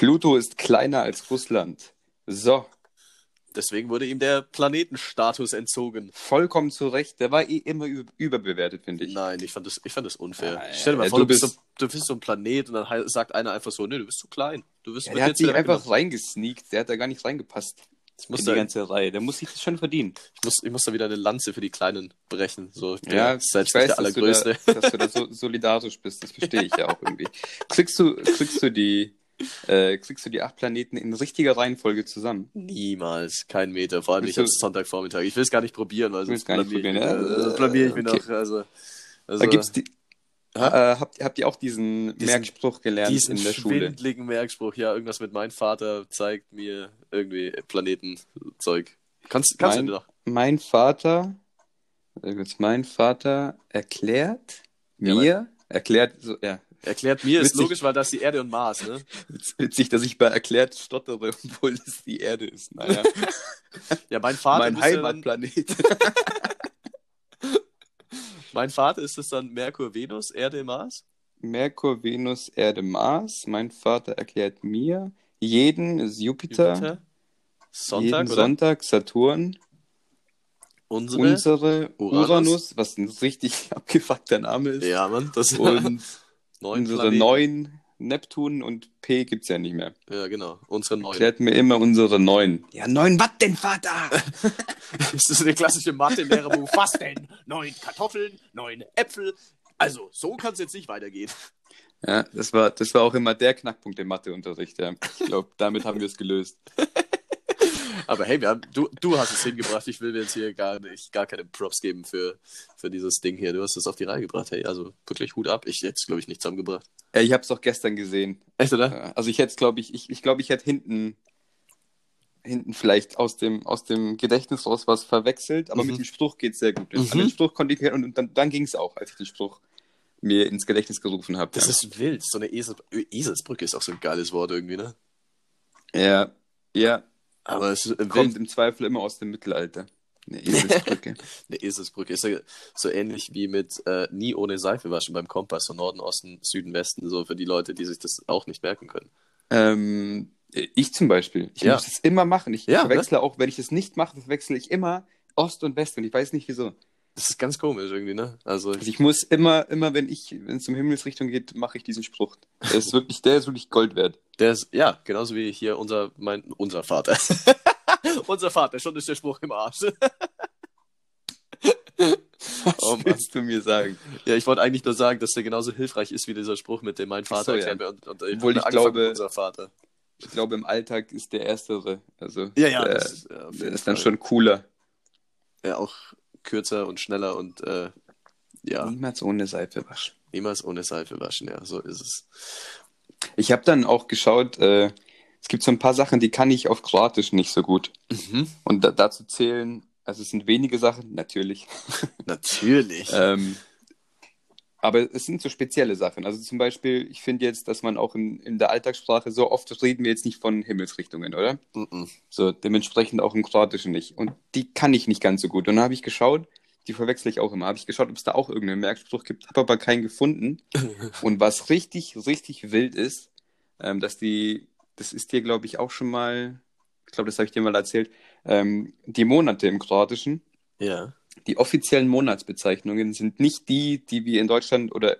Pluto ist kleiner als Russland. So, Deswegen wurde ihm der Planetenstatus entzogen. vollkommen zu Recht. Der war eh immer überbewertet, finde ich. Nein, ich fand das, ich fand das unfair. Nein, Stell dir mal vor, du bist, so, du bist so ein Planet und dann sagt einer einfach so, nö, du bist zu klein. Du bist Ja, der hat sich einfach weggenommen. reingesneakt. Der hat da gar nicht reingepasst. Ich muss, in da, die ganze Reihe. Der muss sich das schon verdienen. ich, muss, ich muss da wieder eine Lanze für die Kleinen brechen. So, Ja, ist selbst ich weiß, der dass du, Allergrößte. da, dass du da so solidarisch bist. Das verstehe ich ja auch irgendwie. Kriegst du, kriegst du die, äh, kriegst du die acht Planeten in richtiger Reihenfolge zusammen? Niemals, kein Meter. Vor allem Willst nicht am Sonntagvormittag. Ich will es gar nicht probieren, weil sonst blamier ich, ja? blamier ich mich Okay. noch. Also, also Da gibt's die, Hä? äh, habt, habt ihr auch diesen, Diesen- Merkspruch gelernt diesen in der Schule? schwindligen Merkspruch. Ja, irgendwas mit mein Vater zeigt mir irgendwie Planetenzeug. Kannst, kannst Mein- du doch. Mein Vater, äh, mein Vater erklärt Ja, mir, erklärt, so, ja, Erklärt mir, ist Witzig. logisch, weil das ist die Erde und Mars, ne? Witz- witzig, dass ich bei erklärt stottere, obwohl es die Erde ist. Naja, Ja, mein Vater, mein dann, Heimatplanet. mein Vater ist es dann Merkur, Venus, Erde, Mars? Merkur, Venus, Erde, Mars. Mein Vater erklärt mir, jeden ist Jupiter, Jupiter? Sonntag, jeden oder? Sonntag Saturn, Unsere? unsere Uranus? Uranus, was ein richtig abgefuckter Name ist, Ja, Mann, das und neun unsere Planeten. neuen Neptun und P gibt's ja nicht mehr. Ja, genau. Unsere neun. Erklärt mir immer unsere neun. Ja, neun, was denn, Vater? Das ist eine klassische Mathe-Lehrerbuch. Was denn? Neun Kartoffeln, neun Äpfel. Also, so kann es jetzt nicht weitergehen. Ja, das war, das war auch immer der Knackpunkt im Matheunterricht. Ja. Ich glaube, damit haben wir es gelöst. Aber hey, haben, du, du hast es hingebracht. Ich will mir jetzt hier gar nicht, gar keine Props geben für, für dieses Ding hier. Du hast es auf die Reihe gebracht. Hey, also wirklich Hut ab. Ich hätte es, glaube ich, nicht zusammengebracht. Ja, ich habe es doch gestern gesehen. Echt, oder? Also ich hätte, glaube ich, ich, ich glaube, ich hätte hinten, hinten vielleicht aus dem, aus dem Gedächtnis raus was verwechselt, aber Mhm. mit dem Spruch geht es sehr gut. Mhm. An den Spruch konnte ich und, und dann, dann ging es auch, als ich den Spruch mir ins Gedächtnis gerufen habe. Das ja. ist wild. So eine Esel, Eselsbrücke ist auch so ein geiles Wort irgendwie, ne? ja, ja, Aber es äh, kommt im Zweifel immer aus dem Mittelalter. Eine Eselsbrücke. Eine Eselsbrücke ist ja so ähnlich wie mit äh, nie ohne Seife waschen beim Kompass, so Norden, Osten, Süden, Westen, so für die Leute, die sich das auch nicht merken können. ähm, ich zum Beispiel. Ich Ja. muss das immer machen. Ich Ja, verwechsle auch, wenn ich das nicht mache, verwechsle ich immer Ost und West und ich weiß nicht wieso. Das ist ganz komisch irgendwie, ne? Also, Also ich muss immer, immer, wenn ich, wenn es um Himmelsrichtung geht, mache ich diesen Spruch. Der ist wirklich, der ist wirklich Gold wert. der ist, ja, genauso wie hier unser, mein, unser Vater. unser Vater, schon ist der Spruch im Arsch. Was Oh willst du mir sagen? ja, ich wollte eigentlich nur sagen, dass der genauso hilfreich ist wie dieser Spruch mit dem mein Vater so, ja. und, und Obwohl ich glaube- unser Vater. Ich glaube, im Alltag ist der Erstere. Also Ja, ja, der, das, ja, der ist dann schon cooler. Ja, auch kürzer und schneller und äh, ja, Niemals ohne Seife waschen. niemals ohne Seife waschen, ja, so ist es. Ich habe dann auch geschaut, äh, es gibt so ein paar Sachen, die kann ich auf Kroatisch nicht so gut. Mhm. Und da, dazu zählen, also es sind wenige Sachen, natürlich. Natürlich. Ähm, aber es sind so spezielle Sachen. Also zum Beispiel, ich finde jetzt, dass man auch in, in der Alltagssprache so oft reden wir jetzt nicht von Himmelsrichtungen, oder? Mhm. So, dementsprechend auch im Kroatischen nicht. Und die kann ich nicht ganz so gut. Und dann habe ich geschaut, die verwechsel ich auch immer. Habe ich geschaut, ob es da auch irgendeinen Merkspruch gibt, habe aber keinen gefunden. Und was richtig, richtig wild ist, ähm, dass die, das ist dir, glaube ich, auch schon mal, ich glaube, das habe ich dir mal erzählt, ähm, die Monate im Kroatischen, Ja. Die offiziellen Monatsbezeichnungen sind nicht die, die wir in Deutschland oder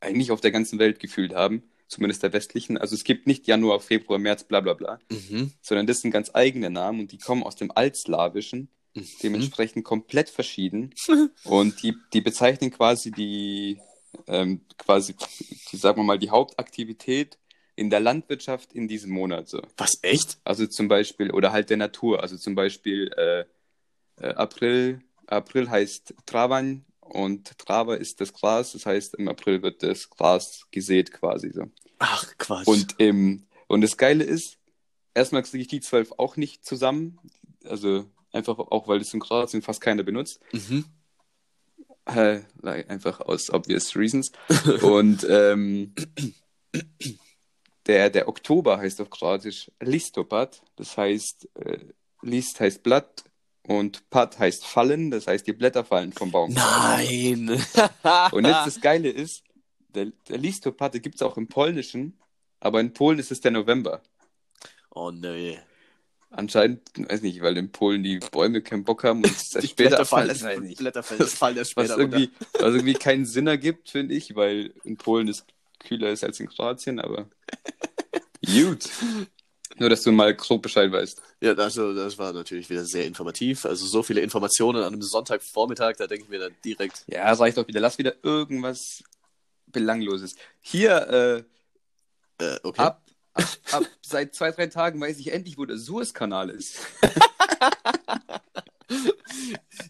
eigentlich auf der ganzen Welt gefühlt haben, zumindest der westlichen. Also es gibt nicht Januar, Februar, März, bla bla bla, Mhm. sondern das sind ganz eigene Namen und die kommen aus dem Altslawischen, Mhm. dementsprechend komplett verschieden. und die, die bezeichnen quasi die, ähm, quasi, die, sagen wir mal, die Hauptaktivität in der Landwirtschaft in diesem Monat. So. Was, echt? Also zum Beispiel, oder halt der Natur. Also zum Beispiel äh, äh, April, April heißt Travan und Trava ist das Gras. Das heißt, im April wird das Gras gesät quasi so. Ach, Quatsch. Und, im, und das Geile ist, erstmal kriege ich die zwölf auch nicht zusammen. Also einfach auch, weil es in Kroatien fast keiner benutzt. Mhm. Äh, einfach aus obvious reasons. Und ähm, der, der Oktober heißt auf Kroatisch Listopad. Das heißt, äh, List heißt Blatt und Pad heißt fallen. Das heißt, die Blätter fallen vom Baum. Nein. Und jetzt das Geile ist, der, der Listopad gibt es auch im Polnischen, aber in Polen ist es der November. Oh nee. Anscheinend, weiß nicht, weil in Polen die Bäume keinen Bock haben und es Die später Blätter fallen, das weiß ich nicht. Blätter fallen, fallen erst Was später irgendwie, was irgendwie keinen Sinn ergibt, finde ich, weil in Polen es kühler ist als in Kroatien, aber gut. Nur, dass du mal grob Bescheid weißt. Ja, also das war natürlich wieder sehr informativ. Also so viele Informationen an einem Sonntagvormittag, da denke ich mir dann direkt. Ja, reicht doch wieder. Lass wieder irgendwas Belangloses. Hier, äh, Äh, okay. ab, ab, ab seit zwei, drei Tagen weiß ich endlich, wo der Suezkanal ist.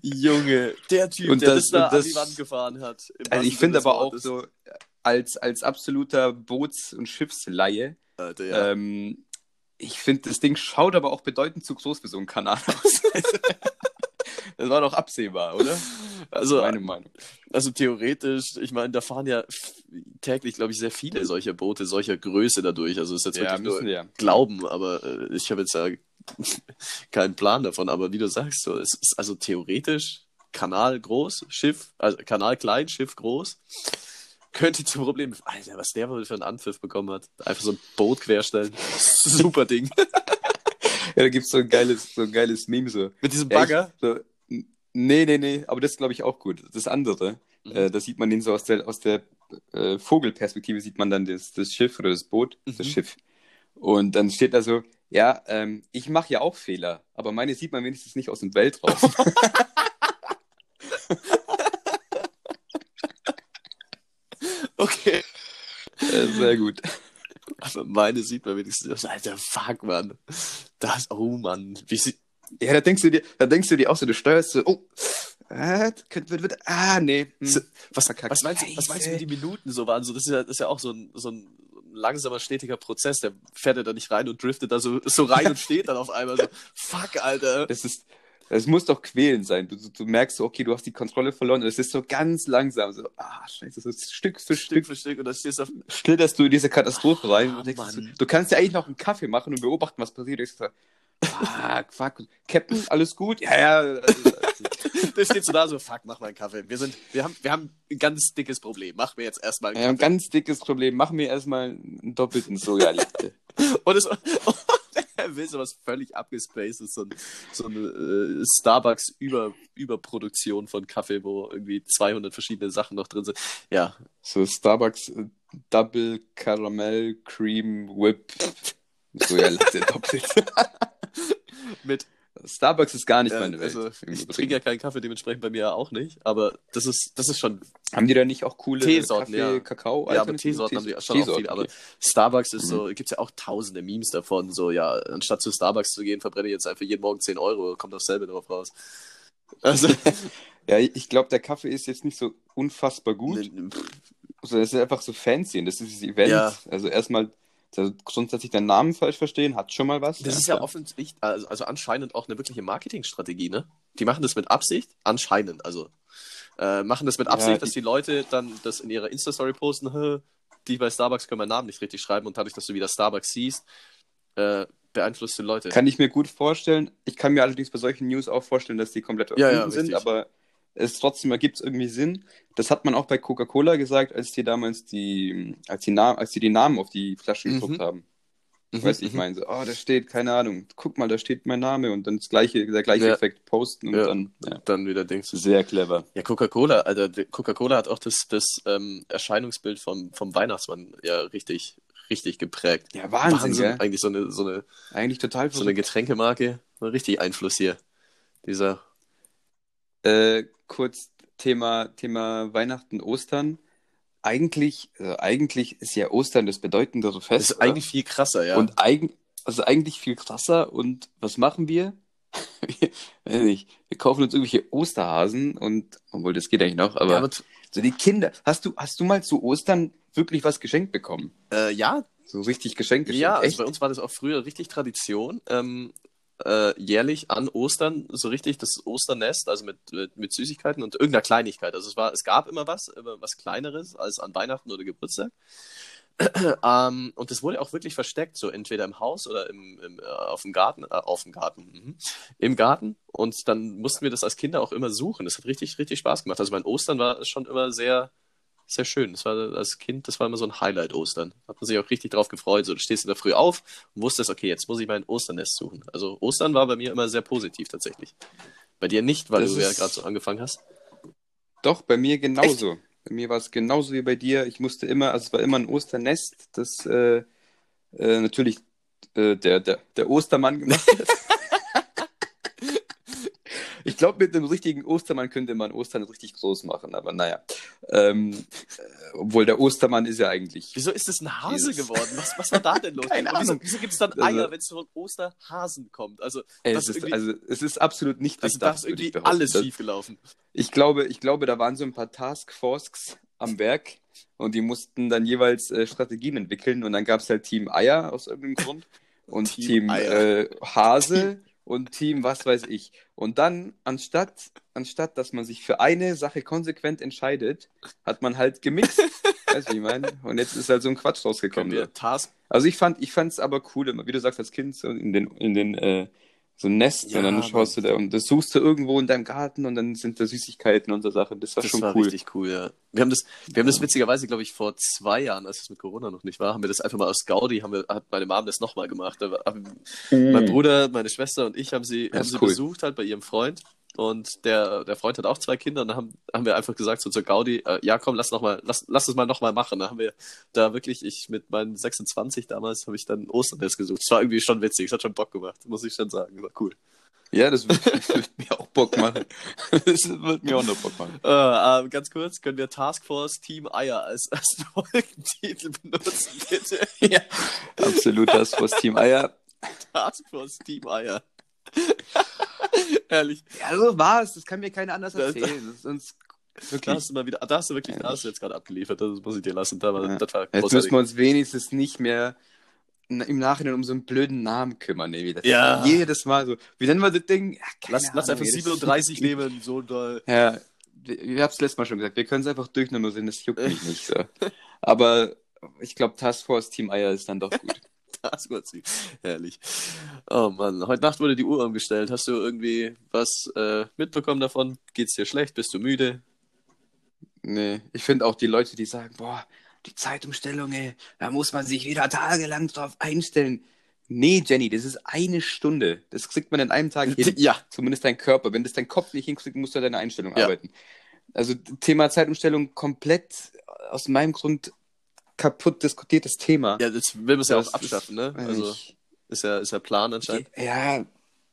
Junge, der Typ, Und der das- das da und das- an die Wand gefahren hat. Also ich finde aber auch so, als, als absoluter Boots- und Schiffsleihe, Alter, ja. ähm, ich finde, das Ding schaut aber auch bedeutend zu groß für so einen Kanal aus. das war doch absehbar, oder? also, Meine Meinung. also theoretisch, ich meine, da fahren ja täglich, glaube ich, sehr viele solcher Boote, solcher Größe dadurch. Also ist jetzt Ja, wirklich nur wir. Glauben, aber äh, ich habe jetzt ja keinen Plan davon. Aber wie du sagst, so, es ist also theoretisch Kanal groß, Schiff, also Kanal klein, Schiff groß. Könnte zum Problem. Alter, was der wohl für einen Anpfiff bekommen hat. Einfach so ein Boot querstellen. Super Ding. Ja, da gibt es so ein geiles, so ein geiles Meme so. Mit diesem Ja, Bagger. Ich, so, nee, nee, nee, aber das glaube ich auch gut. Das andere, Mhm. äh, da sieht man den so aus der, aus der äh, Vogelperspektive, sieht man dann das, das Schiff oder das Boot, das Mhm. Schiff. Und dann steht da so, ja, ähm, ich mache ja auch Fehler, aber meine sieht man wenigstens nicht aus dem Weltraum. Okay. äh, sehr gut. Aber meine sieht man wenigstens. Alter, fuck, Mann. Das, oh Mann. Wie sie, Ja, da denkst du dir, da denkst du dir auch so, du steuerst so, oh, äh, könnte, wird, wird, ah, nee. Hm. Was, was, meinst du, was meinst du, wie die Minuten so waren? So, das, ist ja, das ist ja auch so ein, so ein langsamer, stetiger Prozess. Der fährt ja da nicht rein und driftet da so, so rein und steht dann auf einmal so. Fuck, Alter. Das ist, das muss doch quälend sein. Du, du, du merkst so, okay, du hast die Kontrolle verloren und es ist so ganz langsam, so, ah, scheiße, so Stück für Stück Stück für Stück und dann stehst du auf. schlitterst du in diese Katastrophe rein Ah, und denkst, Mann. du kannst ja eigentlich noch einen Kaffee machen und beobachten, was passiert. Ich so, fuck, fuck, Captain, alles gut? Ja, ja. Also, Der steht so da so, fuck, mach mal einen Kaffee. Wir sind, wir haben, wir haben ein ganz dickes Problem. Mach mir jetzt erstmal wir einen haben ein Kaffee. ganz dickes Problem. Mach mir erstmal einen doppelten Soja-Latte. Und es, er will so was völlig abgespacedes, so, ein, so eine äh, Starbucks-Überproduktion von Kaffee, wo irgendwie 200 verschiedene Sachen noch drin sind. Ja, so Starbucks äh, Double Caramel Cream Whip Soja-Latte doppelt. mit Starbucks ist gar nicht meine Welt. also, ich trinke ja keinen Kaffee, dementsprechend bei mir auch nicht. Aber das ist, das ist schon. Haben die da nicht auch coole Teesorten, Kaffee, ja. Kakao? Ja, aber? Teesorten haben die schon auch viele. Aber. Starbucks ist Mhm. so, gibt es ja auch tausende Memes davon. So, ja, anstatt zu Starbucks zu gehen, verbrenne ich jetzt einfach jeden Morgen 10 Euro. Kommt dasselbe drauf raus. Also, Ja, ich glaube, der Kaffee ist jetzt nicht so unfassbar gut, ne, pff, sondern es ist einfach so fancy und das ist das Event. Also erstmal also grundsätzlich den Namen falsch verstehen, hat schon mal was. das ist ja offensichtlich, also, also anscheinend auch eine wirkliche Marketingstrategie, ne? Die machen das mit Absicht, anscheinend, also äh, machen das mit Ja, Absicht, die- dass die Leute dann das in ihrer Insta-Story posten, "Hä, die bei Starbucks können meinen Namen nicht richtig schreiben und dadurch, dass du wieder Starbucks siehst, äh, beeinflusst die Leute. Kann ich mir gut vorstellen. Ich kann mir allerdings bei solchen News auch vorstellen, dass die komplett Ja, erfunden ja, sind, richtig. aber es trotzdem ergibt es irgendwie Sinn. Das hat man auch bei Coca-Cola gesagt, als die damals die, als die, Na als die, die Namen auf die Flaschen Mhm. gedruckt haben. Mhm, Weißt du, ich mhm. meine so, oh, da steht, keine Ahnung, guck mal, da steht mein Name und dann das gleiche, der gleiche Ja. Effekt posten und Ja. dann, ja, Dann wieder denkst du, sehr clever. Ja, Coca-Cola, die- Coca-Cola hat auch das, das ähm, Erscheinungsbild vom, vom Weihnachtsmann ja richtig, richtig geprägt. Ja, Wahnsinn, gell? Eigentlich so eine, so eine, Eigentlich total so eine Getränkemarke. Richtig Einfluss hier. Dieser. Äh, kurz Thema, Thema Weihnachten, Ostern. Eigentlich, äh, eigentlich ist ja Ostern das bedeutendere Das Fest. ist eigentlich viel krasser, ja. oder? Und eigen, also eigentlich viel krasser. Und was machen wir? Weiß nicht, wir kaufen uns irgendwelche Osterhasen und, obwohl das geht eigentlich noch, aber, ja, aber so die Kinder. Hast du, hast du mal zu Ostern wirklich was geschenkt bekommen? äh, ja, So richtig geschenkt geschenkt? ja also bei uns war das auch früher richtig Tradition. Ähm, äh, jährlich an Ostern so richtig das Osternest, also mit, mit, mit Süßigkeiten und irgendeiner Kleinigkeit. Also es war, es gab immer was, immer was Kleineres als an Weihnachten oder Geburtstag. ähm, und das wurde auch wirklich versteckt, so entweder im Haus oder im, im, äh, auf dem Garten, äh, auf dem Garten, mhm. im Garten. Und dann mussten wir das als Kinder auch immer suchen. Das hat richtig, richtig Spaß gemacht. Also mein Ostern war schon immer sehr, sehr schön. Das war als Kind, das war immer so ein Highlight Ostern. Hat man sich auch richtig drauf gefreut. So, du stehst in der Früh auf und wusstest, okay, jetzt muss ich mein Osternest suchen. Also Ostern war bei mir immer sehr positiv tatsächlich. Bei dir nicht, weil Das du ja ist- gerade so angefangen hast. Doch, bei mir genauso. Bei mir war es genauso wie bei dir. Ich musste immer, also es war immer ein Osternest, das äh, äh, natürlich äh, der, der, der Ostermann gemacht hat. Ich glaube, mit einem richtigen Ostermann könnte man Ostern richtig groß machen, aber naja. Ähm, äh, obwohl der Ostermann ist ja eigentlich. Wieso ist das ein Hase Jesus. geworden? Was, was war da denn los? Keine wieso, Ahnung. wieso gibt es dann Also- Eier, wenn es von Osterhasen kommt? Also, es ist, also, es ist absolut nicht also da durchdacht, ist würde ich irgendwie alles schiefgelaufen. Ich glaube, ich glaube, da waren so ein paar Taskforces am Werk und die mussten dann jeweils äh, Strategien entwickeln und dann gab es halt Team Eier aus irgendeinem Grund und Team Team, äh, Hase und Team was weiß ich. Und dann, anstatt, anstatt dass man sich für eine Sache konsequent entscheidet, hat man halt gemixt. weißt du, wie ich meine? Und jetzt ist halt so ein Quatsch rausgekommen. Task Also ich fand, ich fand es aber cool, wie du sagst, als Kind so in den, in den äh, so ein Nest Ja, und dann schaust du da und das suchst du irgendwo in deinem Garten und dann sind da Süßigkeiten und so Sachen. Das war Das schon war cool. richtig cool, ja. Wir haben das, wir haben das witzigerweise, glaube ich, vor zwei Jahren, als es mit Corona noch nicht war, haben wir das einfach mal aus Gaudi, haben wir, hat meine Mom das nochmal gemacht. Haben, Mein Bruder, meine Schwester und ich haben sie, Das haben sie cool. besucht halt bei ihrem Freund. Und der, der Freund hat auch zwei Kinder und dann haben, haben wir einfach gesagt so zur Gaudi, äh, ja komm, lass noch mal, lass, lass es mal nochmal machen. Da haben wir da wirklich, ich mit meinen 26 damals, habe ich dann Osternest gesucht. Es war irgendwie schon witzig, es hat schon Bock gemacht, muss ich schon sagen. War cool. Ja, das wird, wird mir auch Bock machen. Das wird mir auch noch Bock machen. Äh, äh, ganz kurz, können wir Taskforce Team Eier als, als Folgentitel benutzen, bitte? Ja. Absolut fürs Team Eier. Taskforce Team Eier. Ehrlich. Ja, so war es. Das kann mir keiner anders erzählen. Das ist uns Da wirklich. hast du mal wieder, da hast du wirklich, da hast du jetzt gerade abgeliefert, das muss ich dir lassen. Da war, Ja. das war Jetzt müssen wir uns wenigstens nicht mehr im Nachhinein um so einen blöden Namen kümmern. Ey. Das Ja. Jedes Mal so. Wie nennen wir das Ding? Ja, keine Lass, lass Ahnung, einfach ey, das- 37 nehmen, so da. Ja, ich hab's letztes Mal schon gesagt. Wir können es einfach durchnummerieren, das juckt mich nicht so. Aber ich glaube, Taskforce Team Eier ist dann doch gut. Taskforce, herrlich. Oh Mann, heute Nacht wurde die Uhr umgestellt. Hast du irgendwie was äh, mitbekommen davon? Geht's dir schlecht? Bist du müde? Nee, ich finde auch die Leute, die sagen, boah, die Zeitumstellung, ey, da muss man sich wieder tagelang drauf einstellen. Nee, Jenny, das ist eine Stunde. Das kriegt man in einem Tag hin. Ja. Zumindest dein Körper. Wenn das dein Kopf nicht hinkriegt, musst du an deiner Einstellung Ja. arbeiten. Also Thema Zeitumstellung komplett aus meinem Grund kaputt diskutiertes Thema. Ja, das will man es ja Das auch abschaffen, ne? Also ich. ist ja, ist ja Plan anscheinend. Ja,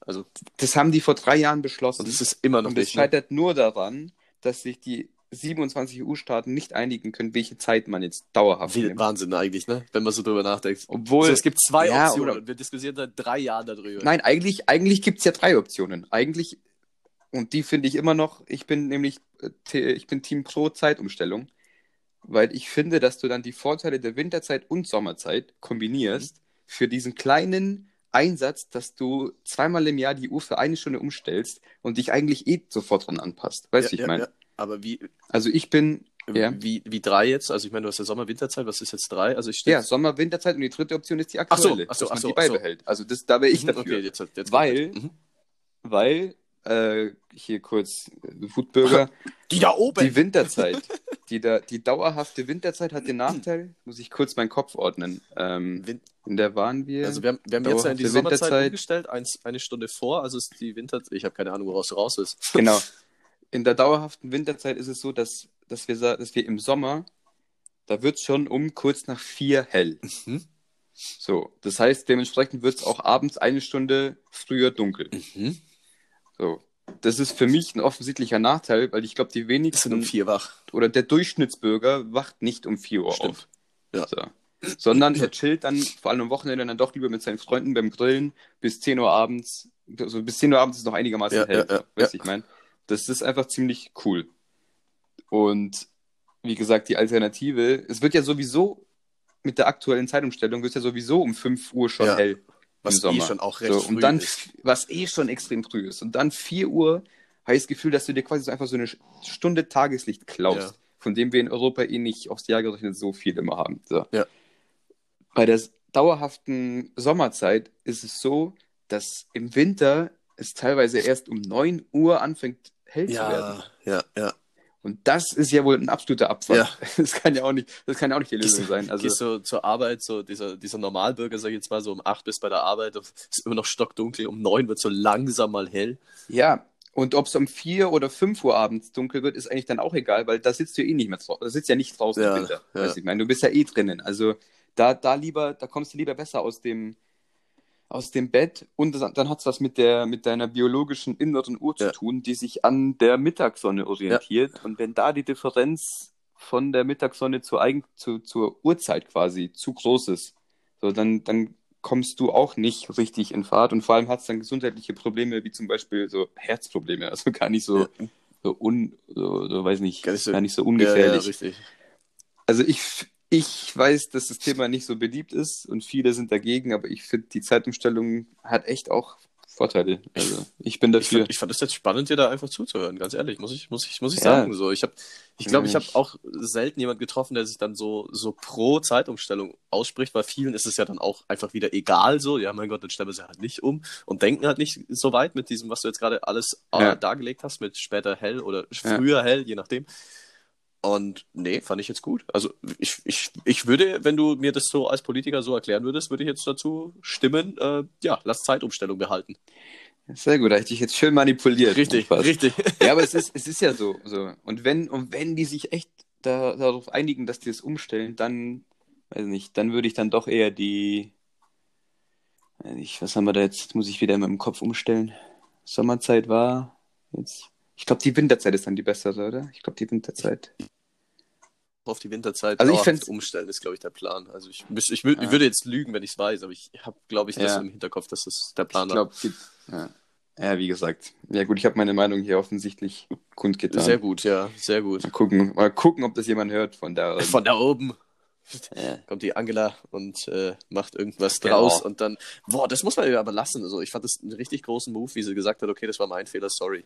Also, das haben die vor drei Jahren beschlossen. und es ist immer noch Und es nicht. Ne? scheitert nur daran, dass sich die 27 EU-Staaten nicht einigen können, welche Zeit man jetzt dauerhaft Wie, nimmt. Wahnsinn eigentlich, ne? Wenn man so drüber nachdenkt. Obwohl, Also, es gibt zwei Ja, Optionen oder- und wir diskutieren seit drei Jahren darüber. nein, eigentlich, eigentlich gibt es ja drei Optionen. Eigentlich, und die finde ich immer noch, ich bin nämlich, äh, ich bin Team Pro Zeitumstellung, weil ich finde, dass du dann die Vorteile der Winterzeit und Sommerzeit kombinierst Mhm. für diesen kleinen Einsatz, dass du zweimal im Jahr die Uhr für eine Stunde umstellst und dich eigentlich eh sofort dran anpasst. Weißt du, ja, ich ja, meine? ja. Aber wie, Also ich bin, Ja. wie, wie drei jetzt? Also ich meine, du hast ja Sommer, Winterzeit, was ist jetzt drei? Also ich ja, Sommer, Winterzeit und die dritte Option ist die Ach so, aktuelle, ach so, dass man ach so, die beibehält. Also das, da wäre ich dafür. Okay, jetzt, jetzt Weil- mhm. Weil, äh, hier kurz, äh, Wutbürger, Die da oben! die Winterzeit, die, da, die dauerhafte Winterzeit hat den Nachteil, muss ich kurz meinen Kopf ordnen. Ähm, Win in der waren wir. also wir haben, wir haben jetzt ja in die Sommerzeit Winterzeit. umgestellt, eins, eine Stunde vor, also ist die Winterzeit, ich habe keine Ahnung, woraus raus ist. Genau. In der dauerhaften Winterzeit ist es so, dass, dass, wir, dass wir im Sommer, da wird schon um kurz nach vier hell. Mhm. So, das heißt, dementsprechend wird es auch abends eine Stunde früher dunkel. Mhm. So. Das ist für mich ein offensichtlicher Nachteil, weil ich glaube, die wenigsten um vier wach. oder der Durchschnittsbürger wacht nicht um 4 Uhr Stimmt. auf. Ja. So. Sondern er chillt dann, vor allem am Wochenende, dann doch lieber mit seinen Freunden beim Grillen bis 10 Uhr abends. Also bis 10 Uhr abends ist noch einigermaßen Ja, hell. ja, ja, weißt du, ja. ich meine? Das ist einfach ziemlich cool. Und wie gesagt, die Alternative, es wird ja sowieso mit der aktuellen Zeitumstellung, wird ja sowieso um 5 Uhr schon Ja. hell. Was eh schon auch recht so, früh und dann, ist. was eh schon extrem früh ist. Und dann 4 Uhr habe ich das Gefühl, dass du dir quasi so einfach so eine Stunde Tageslicht klaust, Ja. von dem wir in Europa eh nicht aufs Jahr gerechnet so viel immer haben. So. Ja. Bei der dauerhaften Sommerzeit ist es so, dass im Winter es teilweise erst um 9 Uhr anfängt hell zu werden. Ja, ja, ja. Und das ist ja wohl ein absoluter Abfall. Ja. Das kann ja auch nicht, das kann ja auch nicht die Lösung sein. Also, Gehst du zur Arbeit, so dieser, dieser Normalbürger, sag ich jetzt mal, so um acht bis bei der Arbeit, ist immer noch stockdunkel, um neun wird so langsam mal hell. ja, und ob es um vier oder fünf Uhr abends dunkel wird, ist eigentlich dann auch egal, weil da sitzt du eh nicht mehr draußen. Da sitzt ja nicht draußen Ja, im Winter. ja. Ich meine, du bist ja eh drinnen. Also da, da lieber, da kommst du lieber besser aus dem, aus dem Bett und das, dann hat es was mit der, mit deiner biologischen inneren Uhr zu Ja. tun, die sich an der Mittagssonne orientiert. Und wenn da die Differenz von der Mittagssonne zur, Eigen, zu, zur Uhrzeit quasi zu groß ist, so, dann, dann kommst du auch nicht richtig in Fahrt und vor allem hat es dann gesundheitliche Probleme, wie zum Beispiel so Herzprobleme, also gar nicht so, Ja. so, un, so, so weiß nicht, Gar nicht so- gar nicht so Ja, ungefährlich. ja, richtig. Also ich, ich weiß, dass das Thema nicht so beliebt ist und viele sind dagegen, aber ich finde, die Zeitumstellung hat echt auch Vorteile. Also ich bin Ich dafür. fand, ich fand es jetzt spannend, dir da einfach zuzuhören, ganz ehrlich, muss ich, muss ich, muss ich Ja. sagen. So, ich habe, ich glaube, ich Ja, habe auch selten jemand getroffen, der sich dann so, so pro Zeitumstellung ausspricht. Bei vielen ist es ja dann auch einfach wieder egal so. Ja, mein Gott, dann stellen wir sie halt nicht um und denken halt nicht so weit mit diesem, was du jetzt gerade alles äh, Ja. dargelegt hast, mit später hell oder Ja. früher hell, je nachdem. Und nee, fand ich jetzt gut. Also ich, ich, ich würde, wenn du mir das so als Politiker so erklären würdest, würde ich jetzt dazu stimmen, äh, ja, lass Zeitumstellung behalten. Sehr gut, da hätte ich dich jetzt schön manipuliert. Richtig, richtig. Ja, aber es ist, es ist ja so, so. Und wenn, und wenn die sich echt da, darauf einigen, dass die es umstellen, dann, weiß nicht, dann würde ich dann doch eher die, weiß nicht, was haben wir da jetzt? Jetzt muss ich wieder in meinem Kopf umstellen. Sommerzeit war jetzt, ich glaube, die Winterzeit ist dann die bessere, oder? Ich glaube, die Winterzeit. auf die Winterzeit Also ich fänd's- umstellen, ist, glaube ich, der Plan. Also ich, ich, ich Ja. würde jetzt lügen, wenn ich es weiß, aber ich habe, glaube ich, das Ja. im Hinterkopf, dass das der Plan Ich glaube, ja. ja, wie gesagt. Ja, gut, ich habe meine Meinung hier offensichtlich kundgetan. Sehr gut, ja, sehr gut. Mal gucken, mal gucken, ob das jemand hört von da. Von da oben Ja. kommt die Angela und äh, macht irgendwas Genau. draus und dann, boah, das muss man ihr aber lassen. Also ich fand das einen richtig großen Move, wie sie gesagt hat, okay, das war mein Fehler, sorry.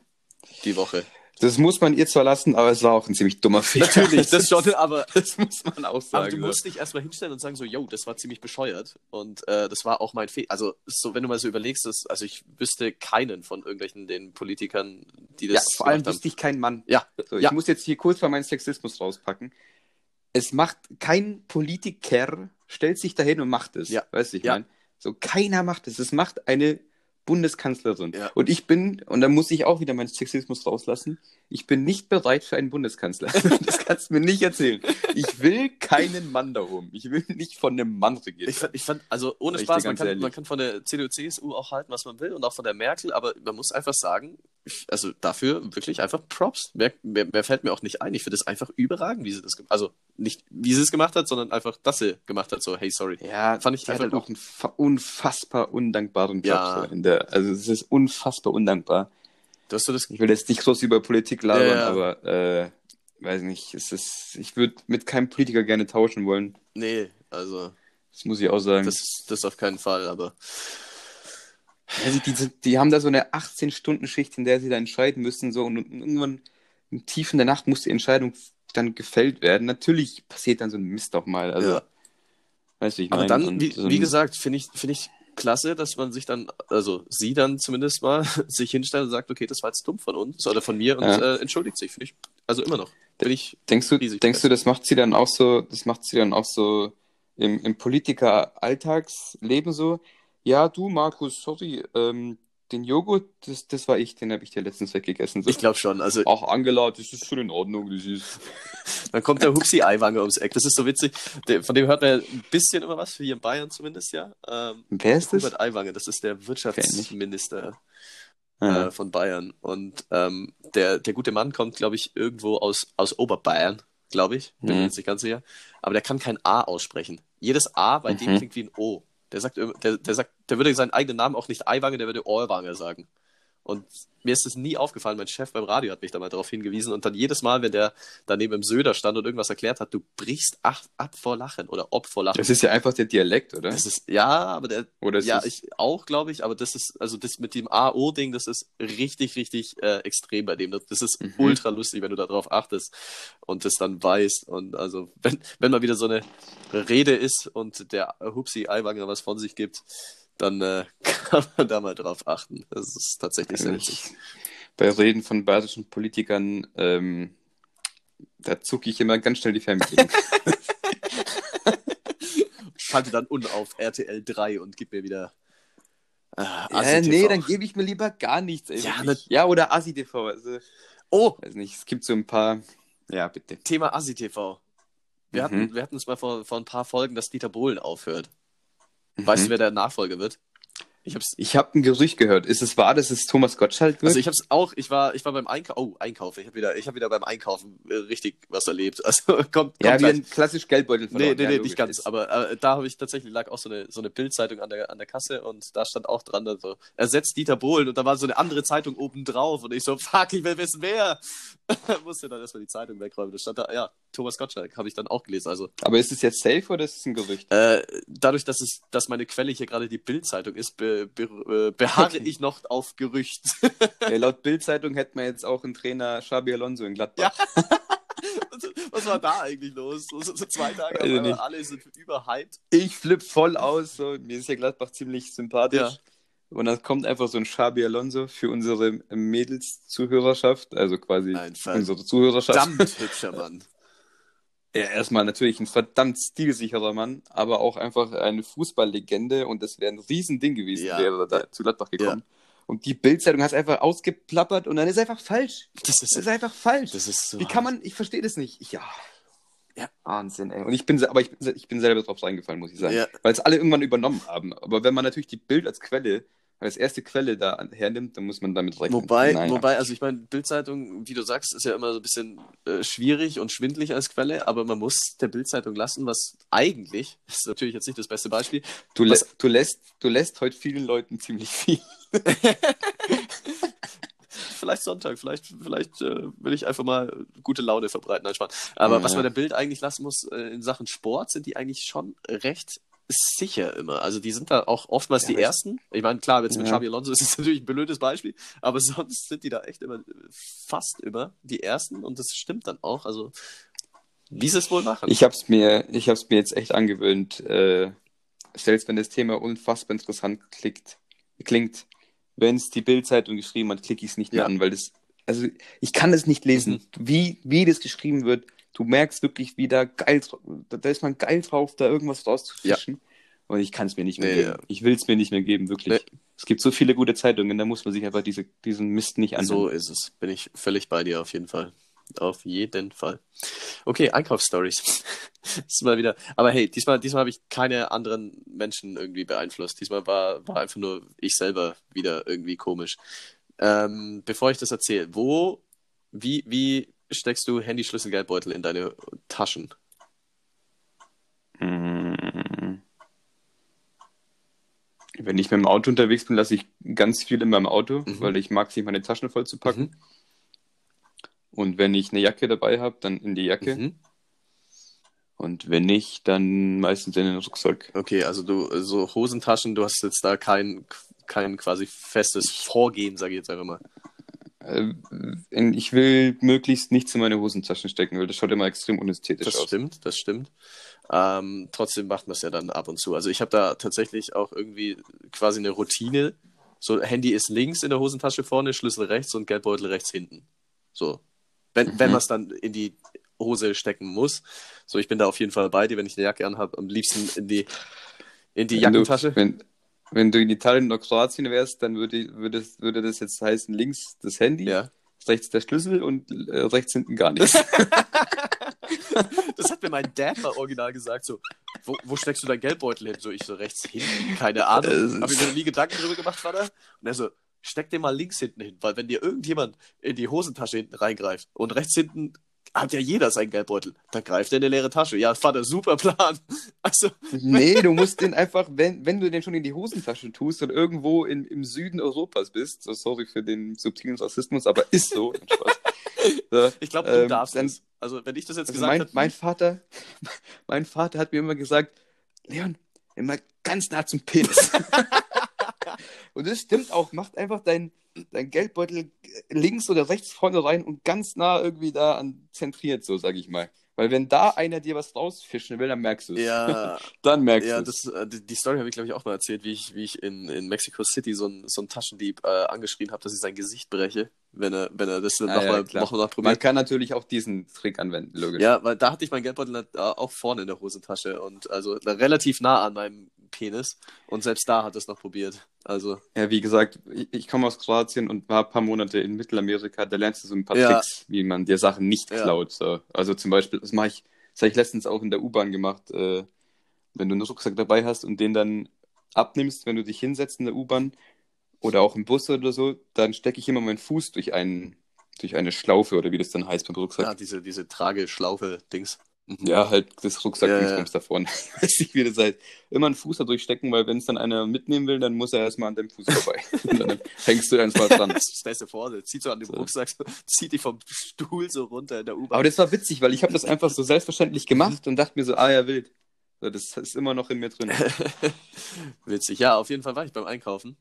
Die Woche. Das muss man ihr zwar lassen, aber es war auch ein ziemlich dummer Fehler. Natürlich, das schon, aber, Das muss man auch aber sagen. du so. musst dich erstmal hinstellen und sagen so, yo, das war ziemlich bescheuert und äh, das war auch mein Fehler. Also so, wenn du mal so überlegst, das, also ich wüsste keinen von irgendwelchen den Politikern, die ja, das vor allem wüsste ich kein Mann. Ja, So, ich ja. muss jetzt hier kurz mal meinen Sexismus rauspacken. Es macht kein Politiker, stellt sich dahin und macht es. Ja. Weißt du, ich Ja. meine, so keiner macht es. Es macht eine Bundeskanzlerin. Ja. Und ich bin, und da muss ich auch wieder meinen Sexismus rauslassen, ich bin nicht bereit für einen Bundeskanzler. das kannst du mir nicht erzählen. Ich will keinen Mann da oben. Ich will nicht von einem Mann regiert Ich fand, ich fand, also ohne Spaß, man kann, man kann von der CDU, CSU auch halten, was man will und auch von der Merkel, aber man muss einfach sagen, also dafür wirklich einfach Props. Mehr, mehr, mehr fällt mir auch nicht ein. Ich finde es einfach überragend, wie sie das gemacht Also nicht, wie sie es gemacht hat, sondern einfach, dass sie gemacht hat, so, hey, sorry. Ja, Fand ich die hat einfach halt auch einen fa- unfassbar undankbaren Job. Ja. So in der, also es ist unfassbar undankbar. Du hast du das Ich will jetzt nicht groß über Politik labern, Ja, ja. aber äh, weiß nicht, es ist, ich würde mit keinem Politiker gerne tauschen wollen. Nee, also Das muss ich auch sagen. das, das auf keinen Fall, aber Also die, die, haben da so eine 18-Stunden-Schicht, in der sie da entscheiden müssen, so und irgendwann im Tiefen der Nacht muss die Entscheidung dann gefällt werden. Natürlich passiert dann so ein Mist auch mal. Also, Ja. weißt du, ich Aber meine, dann, und wie, wie gesagt, finde ich, finde ich klasse, dass man sich dann, also sie dann zumindest mal sich hinstellt und sagt, okay, das war jetzt dumm von uns oder von mir und Ja. äh, entschuldigt sich. Finde ich, also immer noch. Bin ich, Denkst du, denkst du, das macht sie dann auch so, das macht sie dann auch so im, im Politiker-Alltagsleben so? Ja, du, Markus, sorry, ähm, den Joghurt, das, das war ich, den habe ich dir letztens weggegessen. Ich glaube schon. Also Ach, Angela, das ist schon in Ordnung, das ist. dann kommt der Hupsi Eiwanger ums Eck. Das ist so witzig. Der, von dem hört man ja ein bisschen immer was, hier in Bayern zumindest, ja. Ähm, Wer ist das? Hubert Aiwanger, das ist der Wirtschaftsminister Ah, äh, von Bayern. Und ähm, der, der gute Mann kommt, glaube ich, irgendwo aus, aus Oberbayern, glaube ich. Bin Mhm. mir jetzt nicht ganz sicher. Aber der kann kein A aussprechen. Jedes A bei dem Mhm. klingt wie ein O. Der sagt, immer- der, der sagt, der würde seinen eigenen Namen auch nicht Eiwanger, der würde Ohrwanger sagen. Und mir ist das nie aufgefallen. Mein Chef beim Radio hat mich da mal darauf hingewiesen. Und dann jedes Mal, wenn der daneben im Söder stand und irgendwas erklärt hat, du brichst ab, ab vor Lachen oder ob vor Lachen. das ist ja einfach der Dialekt, oder? Das ist, ja, aber der, oder ist ja, das, ich auch, glaube ich, aber das ist, also das mit dem AO-Ding, das ist richtig, richtig äh, extrem bei dem. Das, ist Mhm. ultra lustig, wenn du darauf achtest und das dann weißt. Und also, wenn, wenn mal wieder so eine Rede ist und der Hupsi Eiwanger was von sich gibt, dann äh, kann man da mal drauf achten. Das ist tatsächlich sehr ich, bei Reden von bayerischen Politikern, ähm, Da zucke ich immer ganz schnell die Fernbedienung. Schalte dann un auf RTL 3 und gib mir wieder. Äh, ja, Assi nee, dann gebe ich mir lieber gar nichts. Ey, Ja, wirklich. ja oder Asi TV. Also, Oh, weiß nicht, es gibt so ein paar. Ja, bitte. Thema Assi TV. Wir, Mhm. hatten, wir hatten es mal vor, vor ein paar Folgen, dass Dieter Bohlen aufhört. Weißt du, Mhm. wer der Nachfolger wird? Ich hab's. Ich habe ein Gerücht gehört. Ist es wahr, dass es Thomas Gottschalk wird? Also ich hab's auch, ich war, ich war beim Einkaufen, oh, Einkaufen, ich habe wieder, ich hab wieder beim Einkaufen äh, richtig was erlebt. Also kommt, kommt ja, wie ein klassisch Geldbeutel Nee, verloren. nee, ja, nee, logisch. nicht ganz. Ist- Aber äh, da habe ich tatsächlich lag auch so eine, so eine Bildzeitung an der, an der Kasse und da stand auch dran, so, ersetzt Dieter Bohlen und da war so eine andere Zeitung oben drauf und ich so, fuck, ich will wissen, wer. Musste dann erstmal die Zeitung wegräumen. Da stand da, ja, Thomas Gottschalk, habe ich dann auch gelesen. Also Aber ist es jetzt safe oder ist es ein Gerücht? äh, dadurch, dass es, dass meine Quelle hier gerade die Bildzeitung ist, be, be, äh, beharre Okay. ich noch auf Gerücht. Ja, laut Bildzeitung hätten wir jetzt auch einen Trainer Xabi Alonso in Gladbach. Ja. Was war da eigentlich los? So, so, zwei Tage, nicht. alle sind überhyped. Ich flipp voll aus. So. Mir ist ja Gladbach ziemlich sympathisch. Ja. Und dann kommt einfach so ein Xabi Alonso für unsere Mädels-Zuhörerschaft, also quasi Einfach. unsere Zuhörerschaft. Verdammt hübscher Mann. Ja, erstmal natürlich ein verdammt stilsicherer Mann, aber auch einfach eine Fußballlegende und das wäre ein Riesending gewesen, Ja. wäre er da zu Gladbach gekommen. Und die Bildzeitung hat es einfach ausgeplappert und dann ist einfach falsch. Das Das ist, ist einfach falsch. das ist so. Wie kann man, ich verstehe das nicht. Ja. Ja. Wahnsinn, ey. Und ich bin, aber ich, ich bin selber drauf reingefallen, muss ich sagen. Ja. Weil es alle irgendwann übernommen haben. Aber wenn man natürlich die Bild als Quelle, als erste Quelle da hernimmt, dann muss man damit rechnen. Wobei, Naja. wobei, also ich meine, Bildzeitung, wie du sagst, ist ja immer so ein bisschen äh, schwierig und schwindlig als Quelle, aber man muss der Bildzeitung lassen, was eigentlich, das ist natürlich jetzt nicht das beste Beispiel, du, was- lä du, lässt, du lässt heute vielen Leuten ziemlich viel. vielleicht Sonntag, vielleicht, vielleicht äh, will ich einfach mal gute Laune verbreiten, nein. Aber Ja. was man der Bild eigentlich lassen muss, äh, in Sachen Sport, sind die eigentlich schon recht sicher immer. Also die sind da auch oftmals Ja, die ersten. Ich meine, klar, jetzt mit Ja. Xabi Alonso ist es natürlich ein blödes Beispiel, aber sonst sind die da echt immer, fast immer die ersten und das stimmt dann auch. Also wie sie es wohl machen. Ich hab's mir, ich hab's mir jetzt echt angewöhnt, äh, selbst wenn das Thema unfassbar interessant klickt, klingt, wenn es die Bildzeitung geschrieben hat, klicke ich es nicht mehr Ja. an, weil das, also ich kann es nicht lesen, Mhm. wie, wie das geschrieben wird. Du merkst wirklich, wie da geil, da, da ist man geil drauf, da irgendwas rauszufischen. Und ich kann es mir nicht mehr Nee, geben. ja. Ich will es mir nicht mehr geben, wirklich. Es gibt so viele gute Zeitungen, da muss man sich einfach diese, diesen Mist nicht anhören. So ist es. Bin ich völlig bei dir auf jeden Fall. Auf jeden Fall. Okay, Einkaufsstories. mal wieder. Aber hey, diesmal, diesmal habe ich keine anderen Menschen irgendwie beeinflusst. Diesmal war, war einfach nur ich selber wieder irgendwie komisch. Ähm, bevor ich das erzähle, wo, wie, wie steckst du Handyschlüssel, Geldbeutel in deine Taschen? Mm. Wenn ich mit dem Auto unterwegs bin, lasse ich ganz viel in meinem Auto, Mhm. weil ich mag es nicht, meine Taschen voll zu packen. Mhm. Und wenn ich eine Jacke dabei habe, dann in die Jacke. Mhm. Und wenn nicht, dann meistens in den Rucksack. Okay, also du, so Hosentaschen, du hast jetzt da kein, kein quasi festes Vorgehen, sage ich jetzt einfach mal. Äh, Ich will möglichst nichts in meine Hosentaschen stecken, weil das schaut immer extrem unästhetisch Das aus. stimmt, das stimmt. Ähm, trotzdem macht man es ja dann ab und zu. Also ich habe da tatsächlich auch irgendwie quasi eine Routine. So, Handy ist links in der Hosentasche vorne, Schlüssel rechts und Geldbeutel rechts hinten. So. Wenn, Mhm. wenn man es dann in die Hose stecken muss. So, ich bin da auf jeden Fall bei dir, wenn ich eine Jacke anhabe, am liebsten in die, in die Wenn du- Jackentasche. Wenn, wenn du in Italien oder Kroatien wärst, dann würde, würde, würde das jetzt heißen, links das Handy, Ja. rechts der Schlüssel und äh, rechts hinten gar nichts. Das hat mir mein Dad mal original gesagt, so, wo, wo steckst du dein Geldbeutel hin? So, ich so rechts hinten, keine Ahnung. Das Hab ich mir noch nie Gedanken drüber gemacht, Vater. Und er so, steck den mal links hinten hin, weil wenn dir irgendjemand in die Hosentasche hinten reingreift und rechts hinten hat ja jeder seinen Geldbeutel, dann greift er in eine leere Tasche. Ja, Vater, super Plan. Also, Nee, du musst den einfach, wenn, wenn du den schon in die Hosentasche tust und irgendwo in, im Süden Europas bist, so sorry für den subtilen Rassismus, aber ist so. So, ich glaube, du ähm, darfst dann, es. Also, wenn ich das jetzt also gesagt mein, hätte, mein Vater, mein Vater hat mir immer gesagt, Leon, immer ganz nah zum Penis. und das stimmt auch, macht einfach dein, dein Geldbeutel links oder rechts vorne rein und ganz nah irgendwie da an zentriert, so sag ich mal. Weil wenn da einer dir was rausfischen will, dann merkst du es. Ja, Dann merkst ja du es. äh, die die Story habe ich, glaube ich, auch mal erzählt, wie ich, wie ich in, in Mexico City so einen so einen Taschendieb äh, angeschrien habe, dass ich sein Gesicht breche, wenn er, wenn er das dann Ah, ja, nochmal klar. noch mal Man probiert. kann natürlich auch diesen Trick anwenden, logisch. Ja, weil da hatte ich meinen Geldbeutel äh, auch vorne in der Hosentasche und also relativ nah an meinem Penis und selbst da hat es noch probiert. Also, Ja, wie gesagt, ich, ich komme aus Kroatien und war ein paar Monate in Mittelamerika. Da lernst du so ein paar Ja. Tricks, wie man dir Sachen nicht Ja. klaut. So. Also zum Beispiel, das mache ich, das habe ich letztens auch in der U-Bahn gemacht, äh, wenn du einen Rucksack dabei hast und den dann abnimmst, wenn du dich hinsetzt in der U-Bahn oder auch im Bus oder so, dann stecke ich immer meinen Fuß durch einen, durch eine Schlaufe oder wie das dann heißt beim Rucksack. ja, diese, diese Trageschlaufe-Dings. Ja, halt das Rucksack Ja, ja, ja. da vorne. Ich weiß nicht, wie das heißt. Immer einen Fuß da durchstecken, weil wenn es dann einer mitnehmen will, dann muss er erstmal an deinem Fuß vorbei. Und dann hängst du erstmal dran. Das stellst du vor, der zieht so an dem So. Rucksack, so, zieht dich vom Stuhl so runter in der U-Bahn. Aber das war witzig, weil ich habe das einfach so selbstverständlich gemacht und dachte mir so, ah ja, wild. So, das ist immer noch in mir drin. Witzig. Ja, auf jeden Fall war ich beim Einkaufen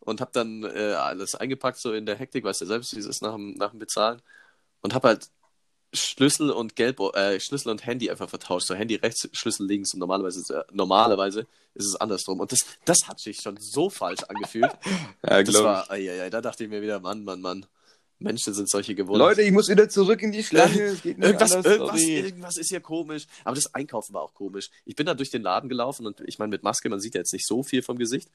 und habe dann äh, alles eingepackt, so in der Hektik, weißt du selbst, wie es ist nach dem, nach dem Bezahlen. Und habe halt Schlüssel und Geld, äh, Schlüssel und Handy einfach vertauscht. So Handy rechts, Schlüssel links und normalerweise ist, äh, normalerweise ist es andersrum. Und das, das hat sich schon so falsch angefühlt. Ja, Das war, ai, ai, ai, da dachte ich mir wieder, Mann, Mann, Mann. Menschen sind solche gewohnt. Leute, ich muss wieder zurück in die Schlange. Geht nicht Irgendwas, anders. irgendwas, irgendwas ist hier komisch. Aber das Einkaufen war auch komisch. Ich bin da durch den Laden gelaufen und ich meine, mit Maske, man sieht ja jetzt nicht so viel vom Gesicht.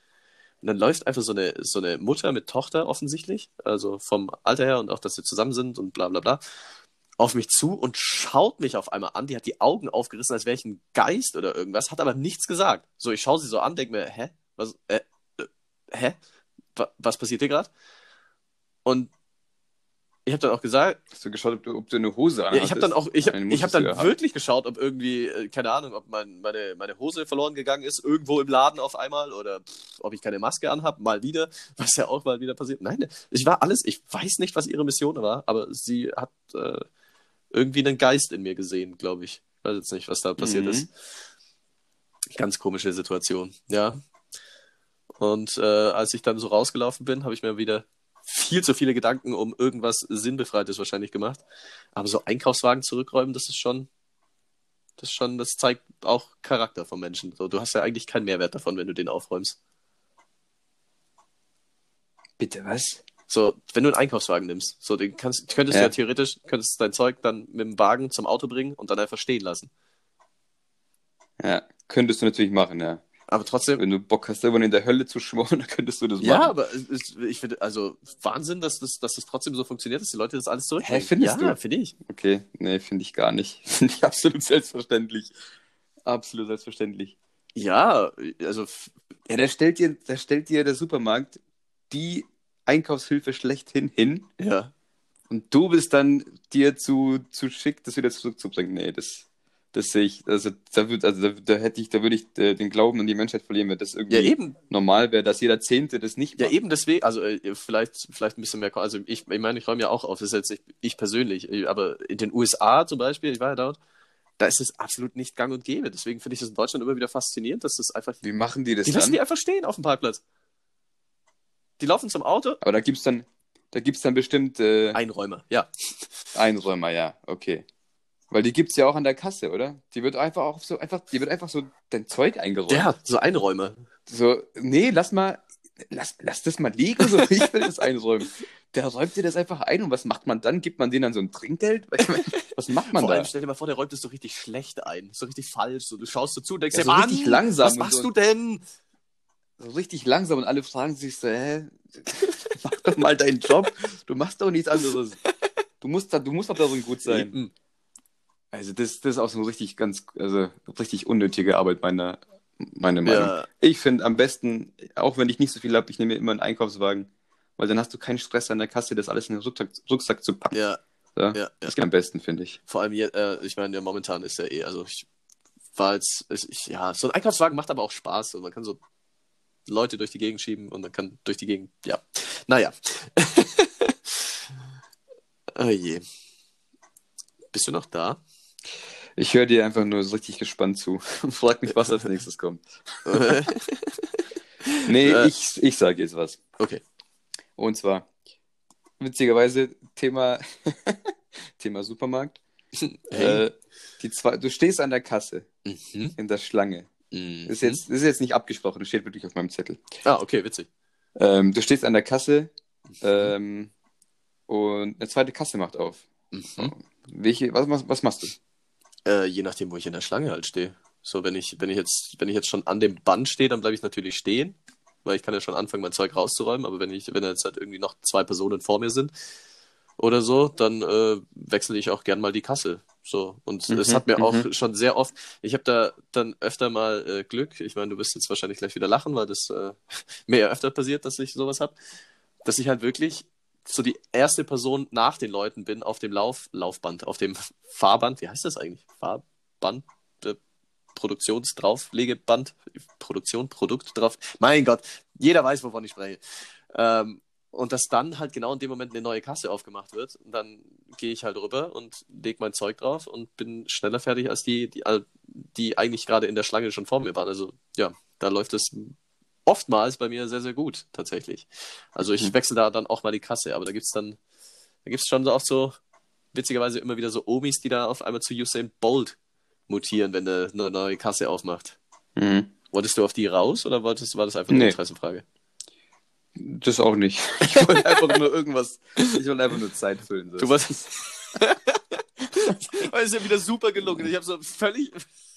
Und dann läuft einfach so eine, so eine Mutter mit Tochter offensichtlich, also vom Alter her und auch, dass sie zusammen sind und bla bla bla, auf mich zu und schaut mich auf einmal an. Die hat die Augen aufgerissen, als wäre ich ein Geist oder irgendwas, hat aber nichts gesagt. So, ich schaue sie so an, denke mir, hä? Was, äh, äh, hä? Wa- Was passiert hier gerade? Und ich habe dann auch gesagt, Hast du geschaut, ob du, ob du eine Hose ja, anhattest? ich habe dann auch, ich habe ich hab dann ja wirklich geschaut, ob irgendwie, äh, keine Ahnung, ob mein, meine, meine Hose verloren gegangen ist, irgendwo im Laden auf einmal oder pff, ob ich keine Maske anhab, mal wieder, was ja auch mal wieder passiert. Nein, ich war alles, ich weiß nicht, was ihre Mission war, aber sie hat äh, irgendwie einen Geist in mir gesehen, glaube ich. Ich weiß jetzt nicht, was da passiert Mhm. ist. Ganz komische Situation, ja. Und äh, als ich dann so rausgelaufen bin, habe ich mir wieder viel zu viele Gedanken um irgendwas Sinnbefreites wahrscheinlich gemacht. Aber so Einkaufswagen zurückräumen, das ist schon, das ist schon, das zeigt auch Charakter von Menschen. So, du hast ja eigentlich keinen Mehrwert davon, wenn du den aufräumst. Bitte, was? So, wenn du einen Einkaufswagen nimmst, so, den kannst, könntest du Ja. ja theoretisch, könntest dein Zeug dann mit dem Wagen zum Auto bringen und dann einfach stehen lassen. Ja, könntest du natürlich machen, ja. Aber trotzdem, Wenn du Bock hast, irgendwann in der Hölle zu schmoren, dann könntest du das ja, machen. aber es ist, ich finde, also Wahnsinn, dass das, dass das trotzdem so funktioniert, dass die Leute das alles zurückbringen. Hä, findest ja, du? finde ich. Okay, nee, finde ich gar nicht. Finde ich absolut selbstverständlich. Absolut selbstverständlich. Ja, also Ja, da stellt dir, da stellt dir der Supermarkt die Einkaufshilfe schlechthin hin ja. und du bist dann dir zu, zu schick, das wieder zurückzubringen. Nee, das, das sehe ich, also da würde, also da, da hätte ich, da würde ich äh, den Glauben an die Menschheit verlieren, wenn das irgendwie Ja, eben. normal wäre, dass jeder Zehnte das nicht Ja, macht. eben deswegen, also äh, vielleicht, vielleicht ein bisschen mehr, also ich, ich meine, ich räume ja auch auf, das ist jetzt nicht ich persönlich, äh, aber in den USA zum Beispiel, ich war ja dort, da ist es absolut nicht gang und gäbe. Deswegen finde ich das in Deutschland immer wieder faszinierend, dass das einfach, Wie machen die das die lassen dann? die einfach stehen auf dem Parkplatz. Die laufen zum Auto, Aber da gibt's dann, da gibt's dann bestimmt äh, Einräumer, ja. Einräumer, ja, okay. Weil die gibt's ja auch an der Kasse, oder? Die wird einfach auch so, einfach, die wird einfach so dein Zeug eingeräumt. Ja, so Einräumer. So, nee, lass mal, lass, lass das mal liegen, so, ich will das einräumen. Der räumt dir das einfach ein und was macht man dann? Gibt man denen dann so ein Trinkgeld? Was macht man Vor da? allem, stell dir mal vor, der räumt es so richtig schlecht ein, so richtig falsch, so du schaust so zu, denkst Ja, dir, so Mann, was und machst so. du denn? So richtig langsam und alle fragen sich so, hä? Mach doch mal deinen Job. Du machst doch nichts anderes. Du musst da, du musst doch darin gut sein. Eben. Also das, das ist auch so richtig ganz, also richtig unnötige Arbeit meiner, meine Meinung. Ja, Ich finde am besten, auch wenn ich nicht so viel habe, ich nehme mir immer einen Einkaufswagen, weil dann hast du keinen Stress an der Kasse, das alles in den Rucksack, Rucksack zu packen. ja, Ja? ja, ja. Das geht am besten, finde ich. Vor allem, äh, ich meine, ja, momentan ist ja eh, also ich war jetzt, ich, ja, so ein Einkaufswagen macht aber auch Spaß und man kann so Leute durch die Gegend schieben und man kann durch die Gegend, ja. Naja. oh je. Bist du noch da? Ich höre dir einfach nur so richtig gespannt zu und frag mich, was als nächstes kommt. Nee, Äh. ich, ich sage jetzt was. okay. Und zwar, witzigerweise, Thema, Thema Supermarkt. Hey. Äh, die zwei, du stehst an der Kasse Mhm. in der Schlange. Mhm. Ist jetzt, ist jetzt nicht abgesprochen, das steht wirklich auf meinem Zettel. Ah, okay, witzig. Ähm, du stehst an der Kasse ähm, und eine zweite Kasse macht auf. Mhm. Welche, was, was, was machst du? Äh, je nachdem, wo ich in der Schlange halt stehe. So, wenn ich, wenn ich jetzt, wenn ich jetzt schon an dem Band stehe, dann bleibe ich natürlich stehen, weil ich kann ja schon anfangen, mein Zeug rauszuräumen, aber wenn ich, wenn jetzt halt irgendwie noch zwei Personen vor mir sind oder so, dann äh, wechsle ich auch gern mal die Kasse. So. Und Mhm, es hat mir auch mhm. schon sehr oft, ich habe da dann öfter mal äh, Glück, ich meine, du wirst jetzt wahrscheinlich gleich wieder lachen, weil das äh, mir ja öfter passiert, dass ich sowas habe, dass ich halt wirklich so die erste Person nach den Leuten bin auf dem Lauf, Laufband, auf dem Fahrband, wie heißt das eigentlich? Fahrband, äh, Produktionsdrauflegeband, Produktion, Produkt drauf. Mein Gott, jeder weiß, wovon ich spreche. Ähm, und dass dann halt genau in dem Moment eine neue Kasse aufgemacht wird. Und dann gehe ich halt rüber und lege mein Zeug drauf und bin schneller fertig als die, die, die eigentlich gerade in der Schlange schon vor mir waren. Also ja, da läuft es oftmals bei mir sehr, sehr gut, tatsächlich. Also ich Mhm. wechsle da dann auch mal die Kasse, aber da gibt's dann, da gibt's schon so oft so, witzigerweise immer wieder so Omis, die da auf einmal zu Usain Bolt mutieren, wenn der eine neue Kasse aufmacht. Mhm. Wolltest du auf die raus oder wolltest, war das einfach eine Nee. Interessenfrage? Das auch nicht. Ich wollte einfach nur irgendwas, ich wollte einfach nur Zeit füllen. So. Du warst. das ist ja wieder super gelungen. Ich habe so völlig,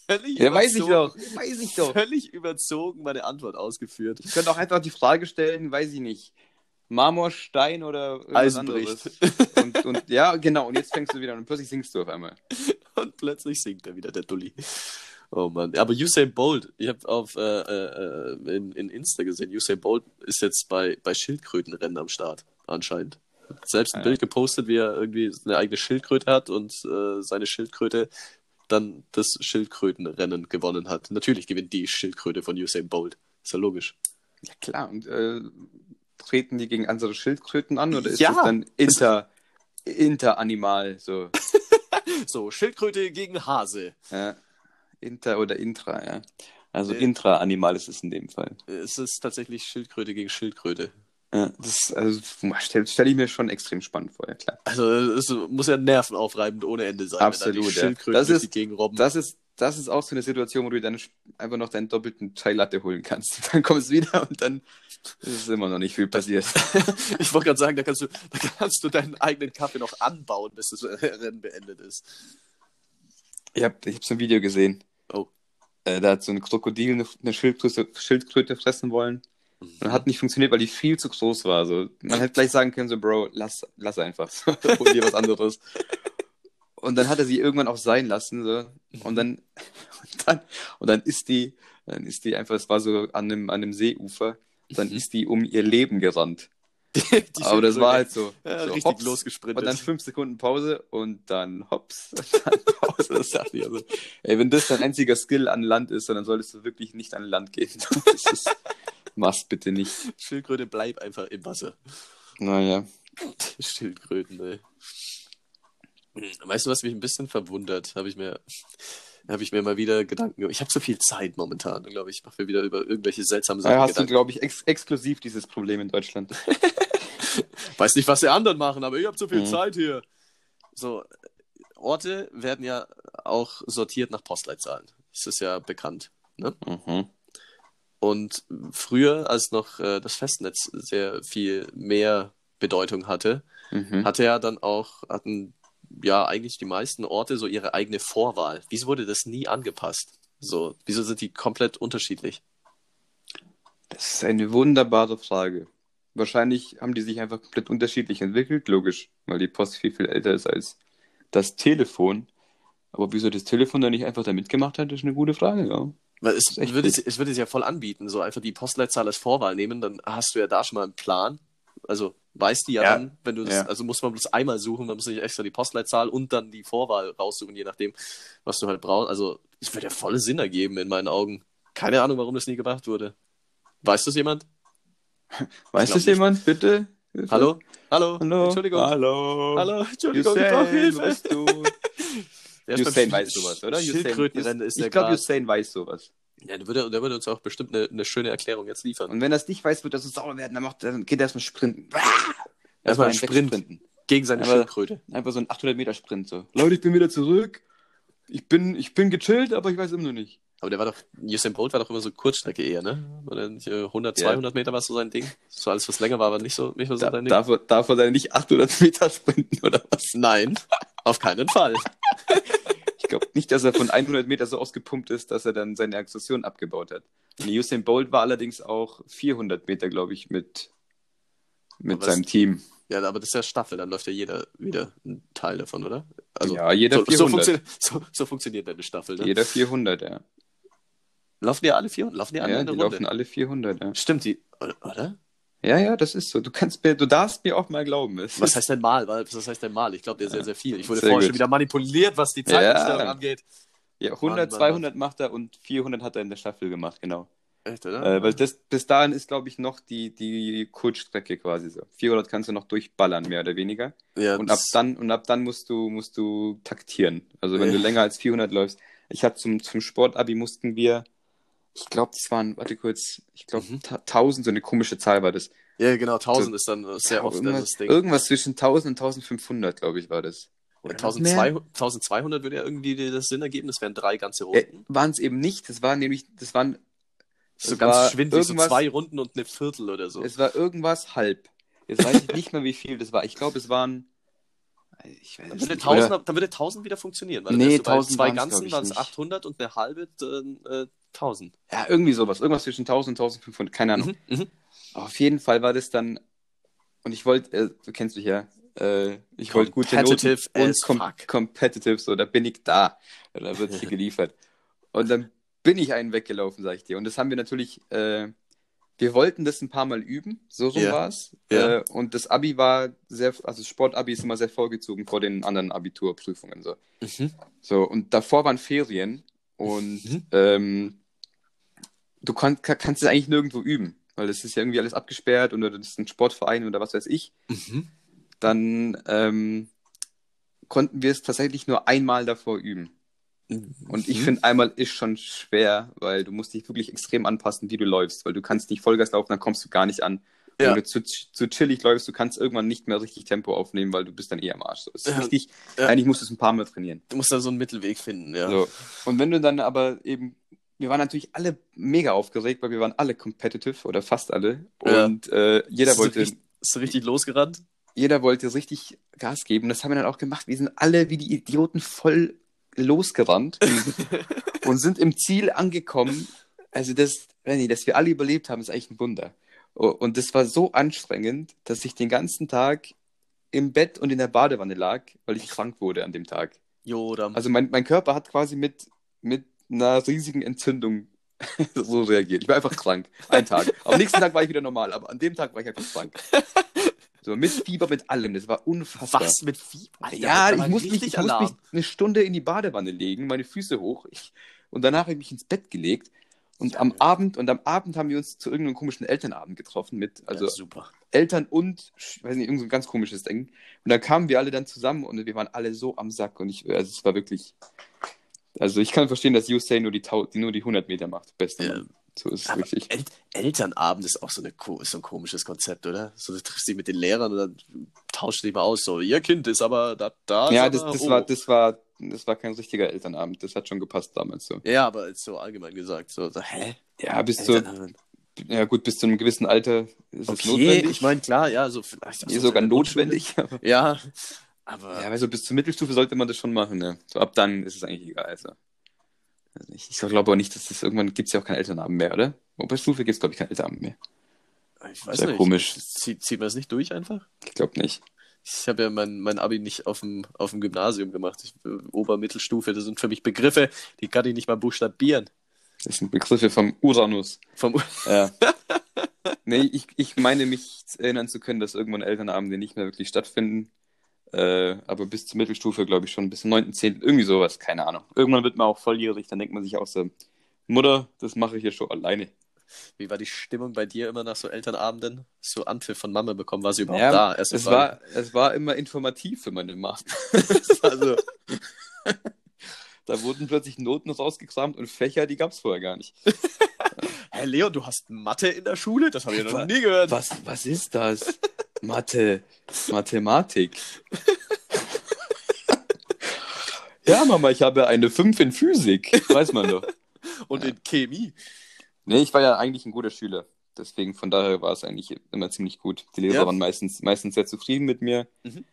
völlig, ja, weiß ich überzogen- doch. Weiß ich doch. völlig überzogen meine Antwort ausgeführt. Ich könnte auch einfach die Frage stellen, weiß ich nicht. Marmor, Stein oder Eisenbricht. anderes. Und, und ja, genau. Und jetzt fängst du wieder an und plötzlich singst du auf einmal. Und plötzlich singt er wieder, der Dulli. Oh Mann. Aber Usain Bolt, ich habe auf äh, äh, in, in Insta gesehen, Usain Bolt ist jetzt bei, bei Schildkrötenrennen am Start, anscheinend. Selbst ein Ja. Bild gepostet, wie er irgendwie eine eigene Schildkröte hat und äh, seine Schildkröte dann das Schildkrötenrennen gewonnen hat. Natürlich gewinnt die Schildkröte von Usain Bolt. Ist ja logisch. Ja, klar. Und äh, treten die gegen andere Schildkröten an oder ist Ja. das dann inter, interanimal? So, So, Schildkröte gegen Hase. ja. Inter oder intra, ja. Also Äh. intraanimal ist es in dem Fall. Es ist tatsächlich Schildkröte gegen Schildkröte. Ja, das also, stelle stell ich mir schon extrem spannend vor, ja klar. Also es muss ja nervenaufreibend ohne Ende sein, Absolut, ja. Das ist- die Gegend robben. Das ist, das ist auch so eine Situation, wo du dann einfach noch deinen doppelten Chai Latte holen kannst. Dann kommst du wieder und dann ist immer noch nicht viel passiert. Ich wollte gerade sagen, da kannst, du, da kannst du deinen eigenen Kaffee noch anbauen, bis das Rennen beendet ist. Ich habe ich hab so ein Video gesehen. Oh. Äh, da hat so ein Krokodil eine, eine Schildkröte, Schildkröte fressen wollen. Und hat nicht funktioniert, weil die viel zu groß war. So, man hätte gleich sagen können, so, Bro, lass, lass einfach. Hol dir was anderes. Und dann hat er sie irgendwann auch sein lassen. So. Und dann, und dann, und dann ist die, dann ist die einfach, es war so an einem, an einem Seeufer, dann Mhm. ist die um ihr Leben gerannt. Die Aber das war halt so, ja, so richtig hops, losgesprintet. und dann fünf Sekunden Pause und dann hops. Und dann Pause. Das dachte ich also, ey, wenn das dein einziger Skill an Land ist, dann solltest du wirklich nicht an Land gehen. Das ist, mach's bitte nicht. Schildkröte, bleib einfach im Wasser. Naja. Schildkröten, ey. Weißt du, was mich ein bisschen verwundert? Habe ich mir, habe ich mir mal wieder Gedanken gemacht. Ich habe so viel Zeit momentan, glaube ich. Ich mache mir wieder über irgendwelche seltsamen Sachen Da hast du, Gedanken. glaube ich, ex exklusiv dieses Problem in Deutschland. Weiß nicht, was die anderen machen, aber ich habe so viel Mhm. Zeit hier. So, Orte werden ja auch sortiert nach Postleitzahlen. Das ist ja bekannt. Ne? Mhm. Und früher, als noch äh, das Festnetz sehr viel mehr Bedeutung hatte, Mhm. hatte ja dann auch, hatten ja eigentlich die meisten Orte so ihre eigene Vorwahl. Wieso wurde das nie angepasst? So, wieso sind die komplett unterschiedlich? Das ist eine wunderbare Frage. Wahrscheinlich haben die sich einfach komplett unterschiedlich entwickelt, logisch, weil die Post viel, viel älter ist als das Telefon. Aber wieso das Telefon da nicht einfach da mitgemacht hat, ist eine gute Frage, ja. Weil es würde, es, es würde es ja voll anbieten, so einfach die Postleitzahl als Vorwahl nehmen, dann hast du ja da schon mal einen Plan. Also weißt du ja, Ja. dann, wenn du das, Ja. also muss man bloß einmal suchen, man muss nicht extra die Postleitzahl und dann die Vorwahl raussuchen, je nachdem, was du halt brauchst. Also es würde ja volle Sinn ergeben in meinen Augen. Keine Ahnung, warum das nie gemacht wurde. Weiß das jemand? Weiß das nicht. jemand? Bitte? Bitte? Hallo? Hallo? Hallo? Entschuldigung. Hallo? Hallo? Entschuldigung, ich brauche Usain, Hilfe. bist du? Der Usain weiß sowas, oder? Schildkrötenrennen ist der ich glaube. Usain weiß sowas. Ja, der würde, der würde uns auch bestimmt eine, eine schöne Erklärung jetzt liefern. Und wenn er es nicht weiß, wird er so sauer werden. Dann, macht, dann geht er erstmal sprinten. Erstmal Sprint. wegsprinten. Gegen seine Aber- Schildkröte. Einfach so ein 800-Meter-Sprint. So. Leute, ich bin wieder zurück. Ich bin, ich bin gechillt, aber ich weiß immer noch nicht. Aber der war doch, Usain Bolt war doch immer so Kurzstrecke eher, ne? Oder nicht, äh, 100, Ja. 200 Meter war so sein Ding. So alles, was länger war, aber nicht so, nicht so Da, sein Ding. darf, er, darf er dann nicht 800 Meter sprinten oder was? Nein, auf keinen Fall. Ich glaube nicht, dass er von 100 Meter so ausgepumpt ist, dass er dann seine Aggression abgebaut hat. Und Usain Bolt war allerdings auch 400 Meter, glaube ich, mit, mit Aber seinem das- Team. Ja, aber das ist ja Staffel, dann läuft ja jeder wieder ein Teil davon, oder? Also, ja, jeder so, so, 400. funktio so, so funktioniert eine Staffel, ne? Jeder 400, ja. Laufen die alle 400? Laufen die alle Ja, eine die Runde? laufen alle 400, ja. Stimmt, die, oder? Ja, ja, das ist so. Du kannst mir, du darfst mir auch mal glauben. Es Was heißt denn mal? Was heißt denn mal? Ich glaube, der ist sehr, sehr viel. Ich wurde Sehr vorher gut. schon wieder manipuliert, was die Ja. Zeitumstellung angeht. Ja, 100, Mann, Mann, 200 macht er und 400 hat er in der Staffel gemacht, genau. Echt, oder? Äh, weil das, bis dahin ist, glaube ich, noch die, die Kurzstrecke quasi so. 400 kannst du noch durchballern, mehr oder weniger. ja, Und ab dann, und ab dann musst du, musst du taktieren. Also wenn Ja. du länger als 400 läufst. Ich hatte zum, zum Sportabi mussten wir, ich glaube, das waren, warte kurz, ich glaube, Mhm. 1000, so eine komische Zahl war das. Ja, genau, 1000 ist dann sehr oft irgendwas, das Ding. irgendwas zwischen 1000 und 1500, glaube ich, war das. Oder noch mehr? 1200, 1200 würde ja irgendwie das Sinn ergeben, das wären drei ganze Äh, Runden. waren es eben nicht, das waren nämlich, das waren, so es ganz war schwindelig, so zwei Runden und eine Viertel oder so. es war irgendwas halb. Jetzt weiß ich nicht mehr, wie viel das war. Ich glaube, es waren, ich weiß Dann würde, nicht, 1000, oder- dann würde 1000 wieder funktionieren. Weil Nee, dann wärst du bei 1000 zwei ganzen waren es nicht. 800 und eine halbe dann äh, 1000. Ja, irgendwie sowas. Irgendwas zwischen 1000 und 1500, keine Ahnung. Mhm, mhm. Auf jeden Fall war das dann, und ich wollte, äh, du kennst mich ja, äh, ich wollte gute Noten Competitive und com fuck. competitive, so, da bin ich da. Da wird hier geliefert. Und dann bin ich einen weggelaufen, sag ich dir. Und das haben wir natürlich, äh, wir wollten das ein paar Mal üben, so rum Ja. war es. Ja. Äh, und das Abi war sehr, also Sportabi ist immer sehr vorgezogen vor den anderen Abiturprüfungen. So. Mhm. So, und davor waren Ferien und Mhm. ähm, du kon ka- kannst es eigentlich nirgendwo üben, weil es ist ja irgendwie alles abgesperrt oder das ist ein Sportverein oder was weiß ich. Mhm. Dann ähm, konnten wir es tatsächlich nur einmal davor üben. Und ich Mhm. finde, einmal ist schon schwer, weil du musst dich wirklich extrem anpassen, wie du läufst, weil du kannst nicht Vollgas laufen, dann kommst du gar nicht an. Ja. Wenn du zu, zu chillig läufst, du kannst irgendwann nicht mehr richtig Tempo aufnehmen, weil du bist dann eh am Arsch. So, ist Ja. richtig, Ja. eigentlich musst du es ein paar Mal trainieren. Du musst da so einen Mittelweg finden, ja. So. Und wenn du dann aber eben, wir waren natürlich alle mega aufgeregt, weil wir waren alle competitive oder fast alle. Ja. Und äh, jeder Ist wollte, richtig- Ist richtig losgerannt? jeder wollte richtig Gas geben. Das haben wir dann auch gemacht. Wir sind alle wie die Idioten voll losgerannt und sind im Ziel angekommen. Also das, nicht, dass wir alle überlebt haben, ist eigentlich ein Wunder. Und das war so anstrengend, dass ich den ganzen Tag im Bett und in der Badewanne lag, weil ich krank wurde an dem Tag. Jo, da, Also mein, mein Körper hat quasi mit, mit einer riesigen Entzündung so reagiert. Ich war einfach krank. Ein Tag. Am nächsten Tag war ich wieder normal, aber an dem Tag war ich einfach krank. So mit Fieber, mit allem. Das war unfassbar. was mit Fieber? Alter, Ja, da ich war muss, mich, ich muss mich eine Stunde in die Badewanne legen, meine Füße hoch. Ich, und danach habe ich mich ins Bett gelegt. Und Ja, am ja. Abend, und am Abend haben wir uns zu irgendeinem komischen Elternabend getroffen mit, also ja, super. Eltern und, ich weiß nicht, irgend so ganz komisches Ding. Und dann kamen wir alle dann zusammen und wir waren alle so am Sack und ich, also es war wirklich, also ich kann verstehen, dass Usain nur die, nur die 100 Meter macht. Beste Ja. So ist es wirklich. El Elternabend ist auch so, eine, ist so ein komisches Konzept, oder? So, du triffst dich mit den Lehrern und dann tauschst du dich mal aus. So, ihr Kind ist aber da, da Ja, ist das, aber, das, oh. war, das, war, das war kein richtiger Elternabend. Das hat schon gepasst damals so. Ja, aber so allgemein gesagt. So, so hä? Ja, bis zu, ja gut, bis zu einem gewissen Alter ist es Okay, notwendig. ich meine, klar, ja, so vielleicht. Nee, sogar notwendig. aber- Ja, aber Ja, also bis zur Mittelstufe sollte man das schon machen, ne? So ab dann ist es eigentlich egal. Also. Also ich, ich glaube aber nicht, dass das irgendwann gibt es ja auch keinen Elternabend mehr, oder? Oberstufe gibt es, glaube ich, keinen Elternabend mehr. ich weiß Sehr nicht. komisch. Zieht, zieht man das nicht durch einfach? Ich glaube nicht. Ich habe ja mein, mein Abi nicht auf dem, auf dem Gymnasium gemacht. Ich, Ober-, Mittelstufe, das sind für mich Begriffe, die kann ich nicht mal buchstabieren. Das sind Begriffe vom Uranus. Vom, Ja. nee, ich, ich meine mich erinnern zu können, dass irgendwann Elternabende nicht mehr wirklich stattfinden. Äh, aber bis zur Mittelstufe, glaube ich, schon bis zum 9., 10., irgendwie sowas, keine Ahnung. Irgendwann wird man auch volljährig, dann denkt man sich auch so, Mutter, das mache ich hier schon alleine. wie war die Stimmung bei dir immer nach so Elternabenden? So Anpfiff von Mama bekommen, war sie überhaupt Ja, da? Es war, es war immer informativ für meine Mama. also, da wurden plötzlich Noten rausgekramt und Fächer, die gab es vorher gar nicht. Hey Leo, du hast Mathe in der Schule? Das habe ich ja noch nie gehört. Was, was ist das? Mathe, Mathematik. ja, Mama, ich habe eine 5 in Physik. Weiß man doch. Und in Chemie. Nee, ich war ja eigentlich ein guter Schüler. Deswegen, von daher war es eigentlich immer ziemlich gut. Die Lehrer Ja. waren meistens, meistens sehr zufrieden mit mir. Mhm.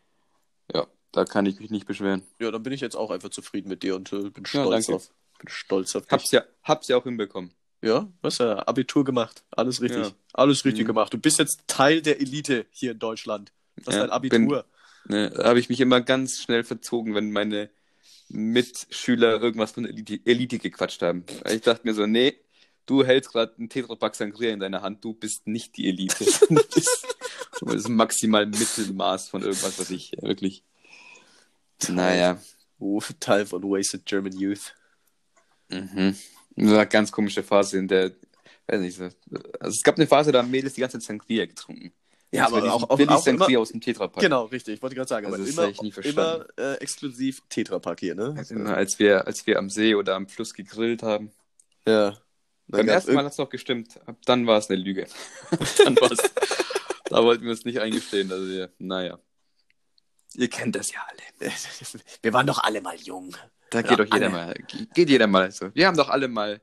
Ja, da kann ich mich nicht beschweren. Ja, dann bin ich jetzt auch einfach zufrieden mit dir und äh, bin Ja, stolz danke. auf. Bin stolz auf dich. Hab's ja, hab's ja auch hinbekommen. Ja, du hast ja Abitur gemacht. Alles richtig. Ja. Alles richtig Mhm. gemacht. Du bist jetzt Teil der Elite hier in Deutschland. Das ist Ja, dein Abitur. Ne, da habe ich mich immer ganz schnell verzogen, wenn meine Mitschüler irgendwas von Elite, Elite gequatscht haben. Ich dachte mir so, nee, du hältst gerade einen Tetrapack Sangria in deiner Hand, du bist nicht die Elite. Du bist das maximal Mittelmaß von irgendwas, was ich wirklich. Naja. Oh, Teil von Wasted German Youth. Mhm. War eine ganz komische Phase, in der, weiß nicht, so, also es gab eine Phase, da haben Mädels die ganze Zeit Sangria getrunken. Ja, Das war aber auch- auch- billig auch immer- Sangria aus dem Tetrapack. Genau, richtig. Ich wollte gerade sagen, Also aber das immer, immer äh, exklusiv Tetrapack hier, ne? Also immer, als wir, als wir am See oder am Fluss gegrillt haben. Ja. Beim ersten Mal hat es noch gestimmt. Ab dann war es eine Lüge. dann war's, da wollten wir es nicht eingestehen. Also, ja, naja. Ihr kennt das ja alle. Wir waren doch alle mal jung. Da Ja, geht doch jeder alle. mal. Geht jeder mal so. Wir haben doch alle mal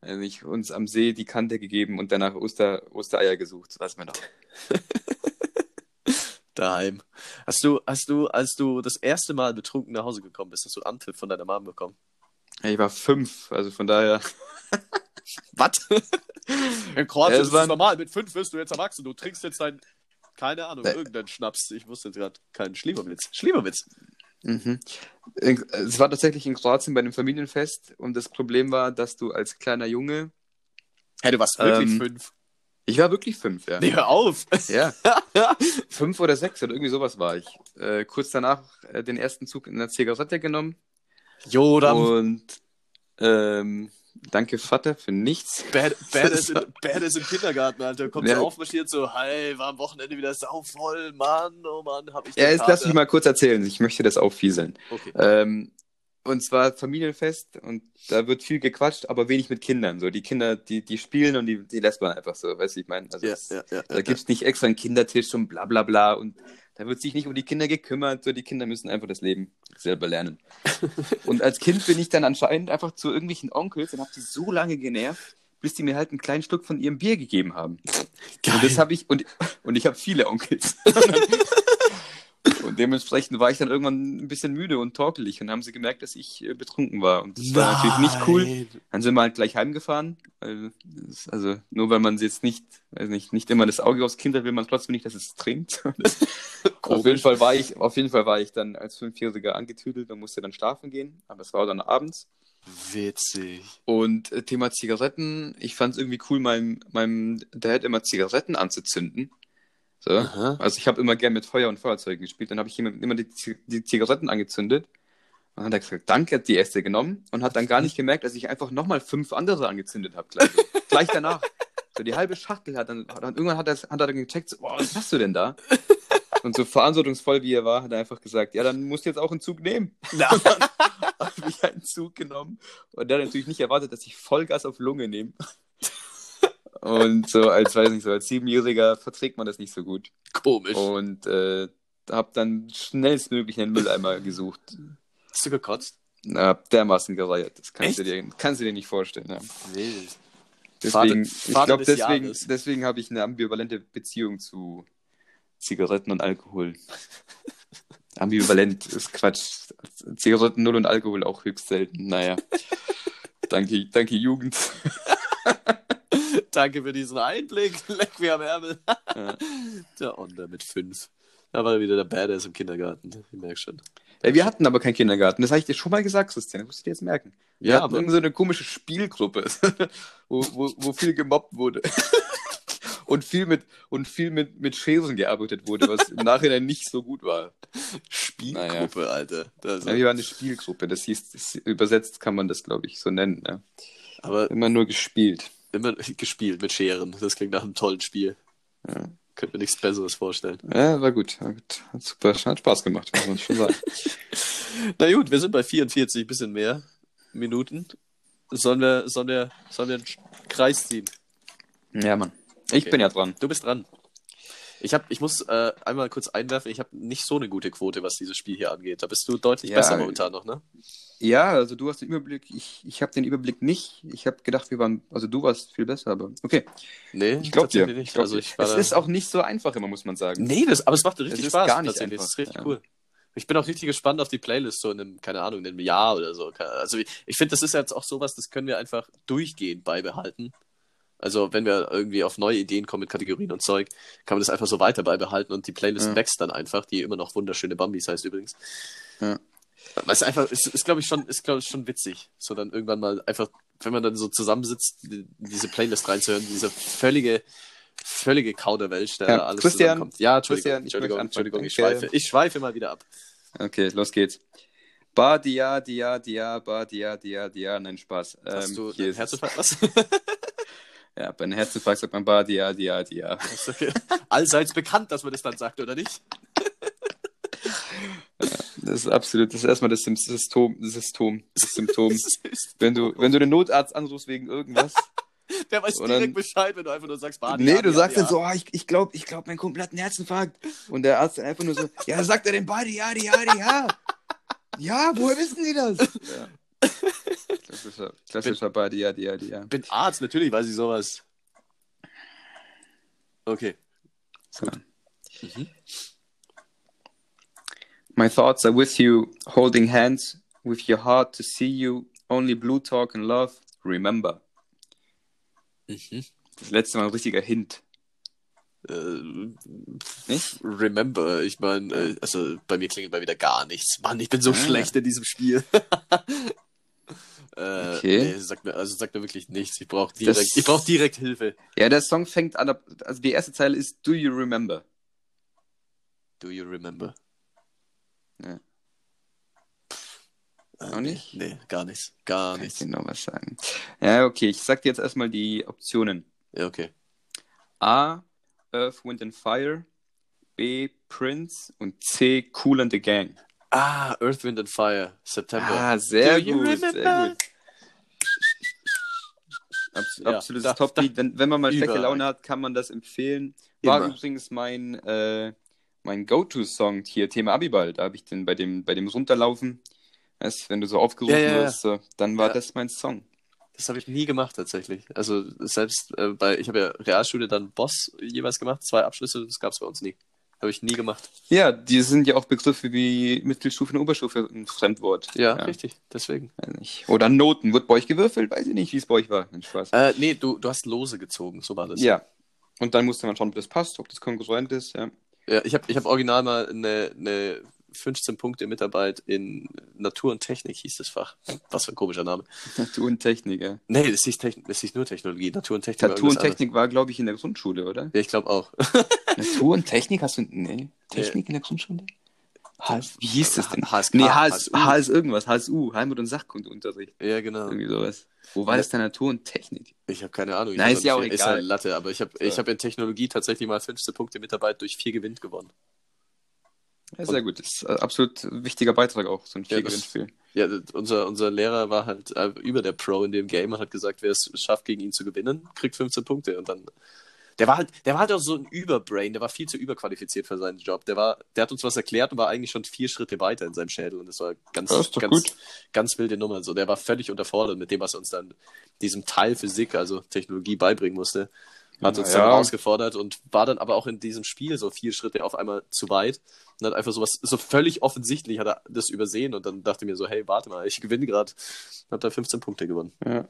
äh, uns am See die Kante gegeben und danach Oster, Ostereier gesucht. Das weiß man doch. Daheim. Hast du, hast du, als du das erste Mal betrunken nach Hause gekommen bist, hast du Anpfiff von deiner Mom bekommen? Ja, Ich war fünf, also von daher. Was? In Kroatien Ja, es ist waren- normal. Mit fünf wirst du jetzt erwachsen. Du trinkst jetzt dein, keine Ahnung, irgendeinen Schnaps. Ich wusste jetzt gerade keinen Schlieberwitz. Schlieberwitz. Mhm. Es war tatsächlich in Kroatien bei einem Familienfest und das Problem war, dass du als kleiner Junge. Hey, du warst wirklich Ähm, fünf. Ich war wirklich fünf, ja. Nee, hör auf. Ja. Fünf oder sechs oder irgendwie sowas war ich. Äh, kurz danach äh, den ersten Zug in der Zigarette genommen. Jodam. Und ähm, danke Vater für nichts. Bad, Badass, in, Badass im Kindergarten, Alter. Kommt Ja. so aufmarschiert, so, hey, war am Wochenende wieder sauvoll, Mann, oh Mann, hab ich Ja, jetzt lass mich mal kurz erzählen. Ich möchte das auffieseln. Okay. Ähm, und zwar Familienfest und da wird viel gequatscht, aber wenig mit Kindern. So die Kinder, die, die spielen und die, die lässt man einfach so, weißt du, ich meine. Also Ja, es- ja, Da gibt es nicht extra einen Kindertisch und bla bla bla und da wird sich nicht um die Kinder gekümmert, so die Kinder müssen einfach das Leben selber lernen. und als Kind bin ich dann anscheinend einfach zu irgendwelchen Onkels und habe die so lange genervt, bis die mir halt einen kleinen Schluck von ihrem Bier gegeben haben. Und das habe ich, und, und ich habe viele Onkels. und dementsprechend war ich dann irgendwann ein bisschen müde und torkelig und haben sie gemerkt, dass ich äh, betrunken war. Und das war natürlich nicht cool. Nein. Dann sind wir halt gleich heimgefahren. Das, also nur weil man jetzt nicht, weiß nicht, nicht immer das Auge aufs Kind hat, will man trotzdem nicht, dass es trinkt. auf jeden Fall war ich, auf jeden Fall war ich dann als Fünfjähriger angetüdelt und musste dann schlafen gehen. Aber es war dann abends. Witzig. Und äh, Thema Zigaretten, ich fand es irgendwie cool, meinem, meinem Dad immer Zigaretten anzuzünden. So. Also ich habe immer gern mit Feuer und Feuerzeugen gespielt. Dann habe ich ihm immer die, die Zigaretten angezündet. Und dann hat er gesagt, danke, hat die erste genommen und hat dann gar nicht gemerkt, dass ich einfach nochmal fünf andere angezündet habe. Gleich, gleich danach. So die halbe Schachtel hat dann, dann irgendwann hat er, hat er dann gecheckt, so, boah, was hast du denn da? Und so verantwortungsvoll wie er war, hat er einfach gesagt, ja, dann musst du jetzt auch einen Zug nehmen. Na, habe ich einen Zug genommen und der hat natürlich nicht erwartet, dass ich Vollgas auf Lunge nehme. Und so als, weiß nicht, so als Siebenjähriger verträgt man das nicht so gut. komisch. Und äh, habe dann schnellstmöglich einen Mülleimer gesucht. Hast du gekotzt? Na, dermaßen gereiert. Das kannst du, dir, kannst du dir nicht vorstellen. Ja. Wild. Deswegen, Vater- ich glaube, des deswegen, Jahres. deswegen habe ich eine ambivalente Beziehung zu Zigaretten und Alkohol. Ambivalent ist Quatsch. Zigaretten null und Alkohol auch höchst selten. Naja. danke, danke Jugend. Danke für diesen Einblick. Leck mir am Ärmel. Ja. Der Onder mit fünf. Da war wieder der Badass im Kindergarten. Ich merke schon. Ja, wir hatten aber keinen Kindergarten. Das habe ich dir schon mal gesagt, Christian. Das musst du dir jetzt merken. Wir Ja, hatten aber- irgendwie so eine komische Spielgruppe, wo, wo, wo viel gemobbt wurde. und viel mit, und viel mit, mit Scheren gearbeitet wurde, was im Nachhinein nicht so gut war. Spielgruppe, Alter. Das Ja, wir waren eine Spielgruppe. Das hieß, das, übersetzt kann man das, glaube ich, so nennen. Ja. aber Immer nur gespielt. Immer gespielt mit Scheren. Das klingt nach einem tollen Spiel. Ja. Könnte mir nichts Besseres vorstellen. Ja, war gut. War gut. Hat super, hat Spaß gemacht, muss man schon sagen. Na gut, wir sind bei 44, bisschen mehr Minuten. Sollen wir, sollen wir, sollen wir einen Kreis ziehen? ja, Mann. Ich Okay. bin ja dran. Du bist dran. Ich, hab, ich muss äh, einmal kurz einwerfen, ich habe nicht so eine gute Quote, was dieses Spiel hier angeht. Da bist du deutlich Ja. besser momentan noch, ne? Ja, also du hast den Überblick, ich, ich habe den Überblick nicht. Ich habe gedacht, wir waren, also du warst viel besser, aber okay. Nee, Ich glaube dir. nicht. Ich glaub also dir. ich war es ist auch nicht so einfach immer, muss man sagen. Nee, das, aber es macht richtig Es Spaß. gar nicht tatsächlich. einfach, Das ist richtig ja. cool. Ich bin auch richtig gespannt auf die Playlist, so in einem, keine Ahnung, in einem Jahr oder so. Also ich, ich finde, das ist jetzt auch sowas, das können wir einfach durchgehend beibehalten. Also wenn wir irgendwie auf neue Ideen kommen mit Kategorien und Zeug, kann man das einfach so weiter beibehalten und die Playlist Ja. wächst dann einfach, die immer noch wunderschöne Bambis heißt übrigens. Ja. Es einfach, ist, ist glaube ich schon, ist glaube ich schon witzig, so dann irgendwann mal einfach, wenn man dann so zusammensitzt, die- diese Playlist reinzuhören, diese völlige, völlige Kauderwelsch, der Ja, alles Christian. Ja, Entschuldigung, Christian, ich Entschuldigung, ich schweife, ich schweife mal wieder ab. Okay, los geht's. Ba, dia, dia, dia, ba, dia, dia, dia. Nein, Spaß. Hast Ähm, du hier einen. Herzinfarkt? Was? Ja, bei einem Herzinfarkt sagt man ba, dia, dia, okay. Allseits bekannt, dass man das dann sagt, oder nicht? Das ist absolut, das ist erstmal das Sym- System, das System, das Symptom. Wenn du, wenn du den Notarzt anrufst wegen irgendwas, Der weiß Und dann- direkt Bescheid, wenn du einfach nur sagst, Badi, nee, Adi, du sagst Adi, dann so, oh, ich, ich glaube, ich glaub, mein Kumpel hat einen Herzinfarkt. Und der Arzt dann einfach nur so, ja, sagt er den Badi, ja, die, ja, die, ja. Ja, woher wissen die das? Ja. Klassischer, klassischer Badi, ja, die, ja, die, ja. Ich bin Arzt, natürlich weiß ich sowas. Okay. So. Mhm. My thoughts are with you, holding hands with your heart to see you. Only blue talk and love. Remember. Mhm. Das letzte Mal ein richtiger Hint. Äh, Nicht? remember, ich meine, äh, also bei mir klingelt mal wieder gar nichts. Mann, ich bin so Ah. schlecht in diesem Spiel. äh, Okay. Nee, sagt mir, also sagt mir wirklich nichts. Ich brauche Das- direkt, ich brauch direkt Hilfe. Ja, der Song fängt an, also die erste Zeile ist Do you remember? Do you remember? Ja. Äh, Auch nicht? Nee, nee, gar nichts. Gar Kann ich nichts. dir noch was sagen? Ja, okay, ich sag dir jetzt erstmal die Optionen. Ja, okay. A, Earth, Wind and Fire. B, Prince. Und C, Cool and the Gang. Ah, Earth, Wind and Fire, September. Ah, sehr Do gut, sehr gut. Abs Ja, absolutes Top-Lied. Wenn, wenn man mal schlechte. Laune hat, kann man das empfehlen. War Immer. übrigens mein, äh, mein Go-To-Song hier, Thema Abiball. Da habe ich den bei dem, bei dem Runterlaufen, weißt, wenn du so aufgerufen Ja, ja, ja. wirst, dann war Ja. das mein Song. Das habe ich nie gemacht tatsächlich. Also selbst äh, bei, ich habe ja Realschule dann Boss jeweils gemacht, zwei Abschlüsse, das gab es bei uns nie. Habe ich nie gemacht. Ja, die sind ja auch Begriffe wie Mittelstufe und Oberstufe ein Fremdwort. Ja, richtig, deswegen. Oder Noten. Wird bei euch gewürfelt? Weiß ich nicht, wie es bei euch war. Nein, Spaß. Äh, nee, du, du hast Lose gezogen, so war das. ja. Und dann musste man schauen, ob das passt, ob das kongruent ist. Ja. Ja ich habe ich hab original mal eine, eine 15 Punkte Mitarbeit in Natur und Technik hieß das Fach. Was für ein komischer Name. Natur und Technik, ja. Nee, das hieß, Techn das hieß nur Technologie. Natur und Technik. war Natur und irgendwas Technik war, glaube ich, in der Grundschule, oder? anderes. Ja, ich glaube auch. Natur und Technik hast du. Nee. Technik in der Grundschule? HS, wie hieß das denn? HSK, nee, HS, HSU. HS irgendwas. HSU, Heimat- und Sachkundeunterricht. ja, genau. Irgendwie sowas. Wo war Ja. das denn Natur und Technik? Ich habe keine Ahnung. Ich weiß ist ja auch nicht, Ist egal. halt Latte, aber ich habe ich hab in Technologie tatsächlich mal 15 Punkte Mitarbeit durch vier Gewinn gewonnen. Ja, sehr gut. Das ist äh, absolut wichtiger Beitrag auch, so ein Ja, das- Viergewinnspiel. Ja, unser, unser Lehrer war halt äh, über der Pro in dem Game und hat gesagt, wer es schafft, gegen ihn zu gewinnen, kriegt 15 Punkte. Und dann. Der war halt, der war halt auch so ein Überbrain, der war viel zu überqualifiziert für seinen Job. Der war, der hat uns was erklärt und war eigentlich schon vier Schritte weiter in seinem Schädel. Und das war ganz, doch ganz, gut. ganz wilde Nummer. So, der war völlig unterfordert mit dem, was er uns dann diesem Teil Physik, also Technologie, beibringen musste. Hat uns Ja. dann herausgefordert und war dann aber auch in diesem Spiel so vier Schritte auf einmal zu weit und hat einfach sowas, so völlig offensichtlich hat er das übersehen und dann dachte mir so, hey, warte mal, ich gewinne gerade. Hab da 15 Punkte gewonnen. Ja.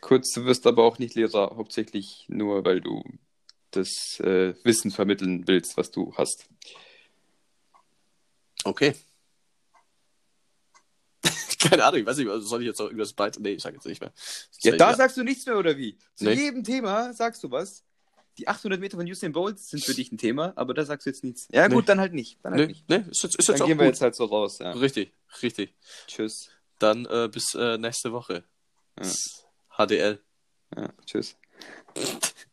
Kurz, du wirst aber auch nicht Lehrer, hauptsächlich nur, weil du das äh, Wissen vermitteln willst, was du hast. Okay. Keine Ahnung, ich weiß nicht, also soll ich jetzt noch irgendwas beitragen? Nee, ich sag jetzt nicht mehr. Ja, da sagst du nichts mehr, oder wie? Zu Nee. jedem Thema sagst du was. Die 800 Meter von Usain Bolt sind für dich ein Thema, aber da sagst du jetzt nichts. Ja, Nee. gut, dann halt nicht. Dann halt Nee, nicht. nee, ist jetzt, ist Dann jetzt gehen wir gut. jetzt halt so raus. Ja. Richtig, richtig. Tschüss. Dann äh, bis äh, nächste Woche. Ja. HDL. Ja, tschüss.